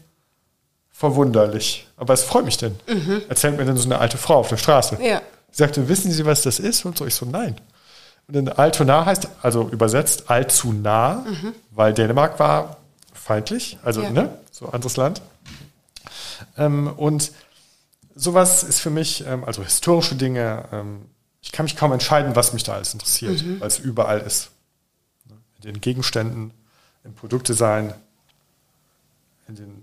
verwunderlich. Aber es freut mich denn. Mhm. Erzählt mir dann so eine alte Frau auf der Straße. Ja. Sie sagte, wissen Sie, was das ist? Und so, ich so, nein. Und dann Altona heißt, also übersetzt allzu nah, mhm. weil Dänemark war feindlich, also ja. ne, so anderes Land. Ähm, und sowas ist für mich, ähm, also historische Dinge, ähm, ich kann mich kaum entscheiden, was mich da alles interessiert, mhm. weil es überall ist. In den Gegenständen, im Produktdesign, in den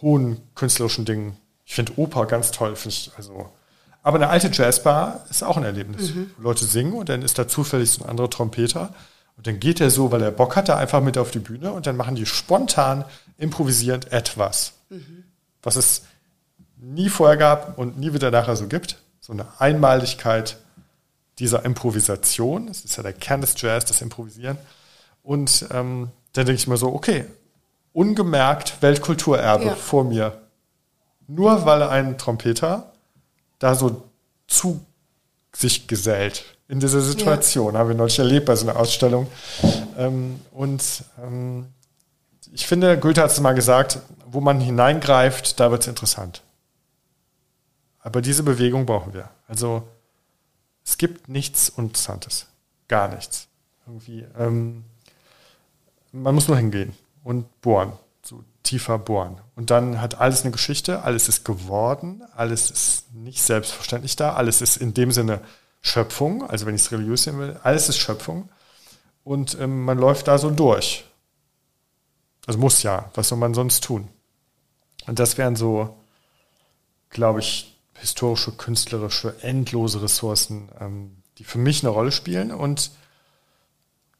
hohen künstlerischen Dingen. Ich finde Oper ganz toll, finde ich also. Aber eine alte Jazzbar ist auch ein Erlebnis. Mhm. Leute singen und dann ist da zufällig so ein anderer Trompeter und dann geht er so, weil er Bock hat, da einfach mit auf die Bühne und dann machen die spontan improvisierend etwas, mhm. was es nie vorher gab und nie wieder nachher so gibt. So eine Einmaligkeit, dieser Improvisation. Das ist ja der Kern des Jazz, das Improvisieren. Und ähm, dann denke ich mir so, okay, ungemerkt Weltkulturerbe ja. vor mir. Nur weil ein Trompeter da so zu sich gesellt in dieser Situation. Ja. Haben wir neulich erlebt bei so einer Ausstellung. Ähm, und ähm, ich finde, Goethe hat es mal gesagt, wo man hineingreift, da wird es interessant. Aber diese Bewegung brauchen wir. Also es gibt nichts Interessantes. Gar nichts. Irgendwie, ähm, man muss nur hingehen und bohren. So tiefer bohren. Und dann hat alles eine Geschichte, alles ist geworden, alles ist nicht selbstverständlich da, alles ist in dem Sinne Schöpfung, also wenn ich es religiös sehen will, alles ist Schöpfung. Und ähm, man läuft da so durch. Also muss ja, was soll man sonst tun? Und das wären so, glaube ich, historische, künstlerische, endlose Ressourcen, ähm, die für mich eine Rolle spielen und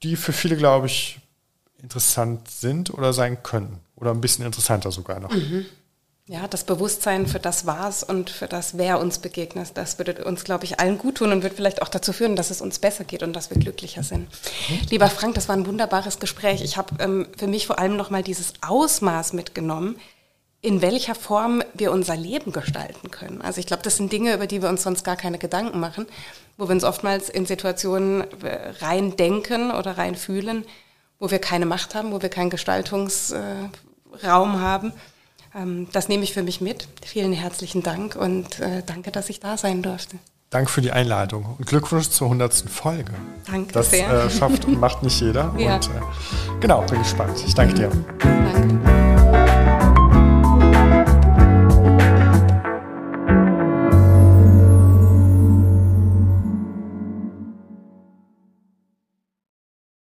die für viele, glaube ich, interessant sind oder sein können. Oder ein bisschen interessanter sogar noch. Mhm. Ja, das Bewusstsein für das Was und für das Wer uns begegnet, das würde uns, glaube ich, allen gut tun und wird vielleicht auch dazu führen, dass es uns besser geht und dass wir glücklicher sind. Mhm. Lieber Frank, das war ein wunderbares Gespräch. Ich habe ähm, für mich vor allem nochmal dieses Ausmaß mitgenommen, in welcher Form wir unser Leben gestalten können. Also ich glaube, das sind Dinge, über die wir uns sonst gar keine Gedanken machen, wo wir uns oftmals in Situationen äh, rein denken oder rein fühlen, wo wir keine Macht haben, wo wir keinen Gestaltungsraum haben. Ähm, das nehme ich für mich mit. Vielen herzlichen Dank und äh, danke, dass ich da sein durfte. Danke für die Einladung und Glückwunsch zur 100. Folge. Danke das, sehr. Das äh, schafft und macht nicht jeder. ja. Und äh, genau, bin gespannt. Ich danke dir.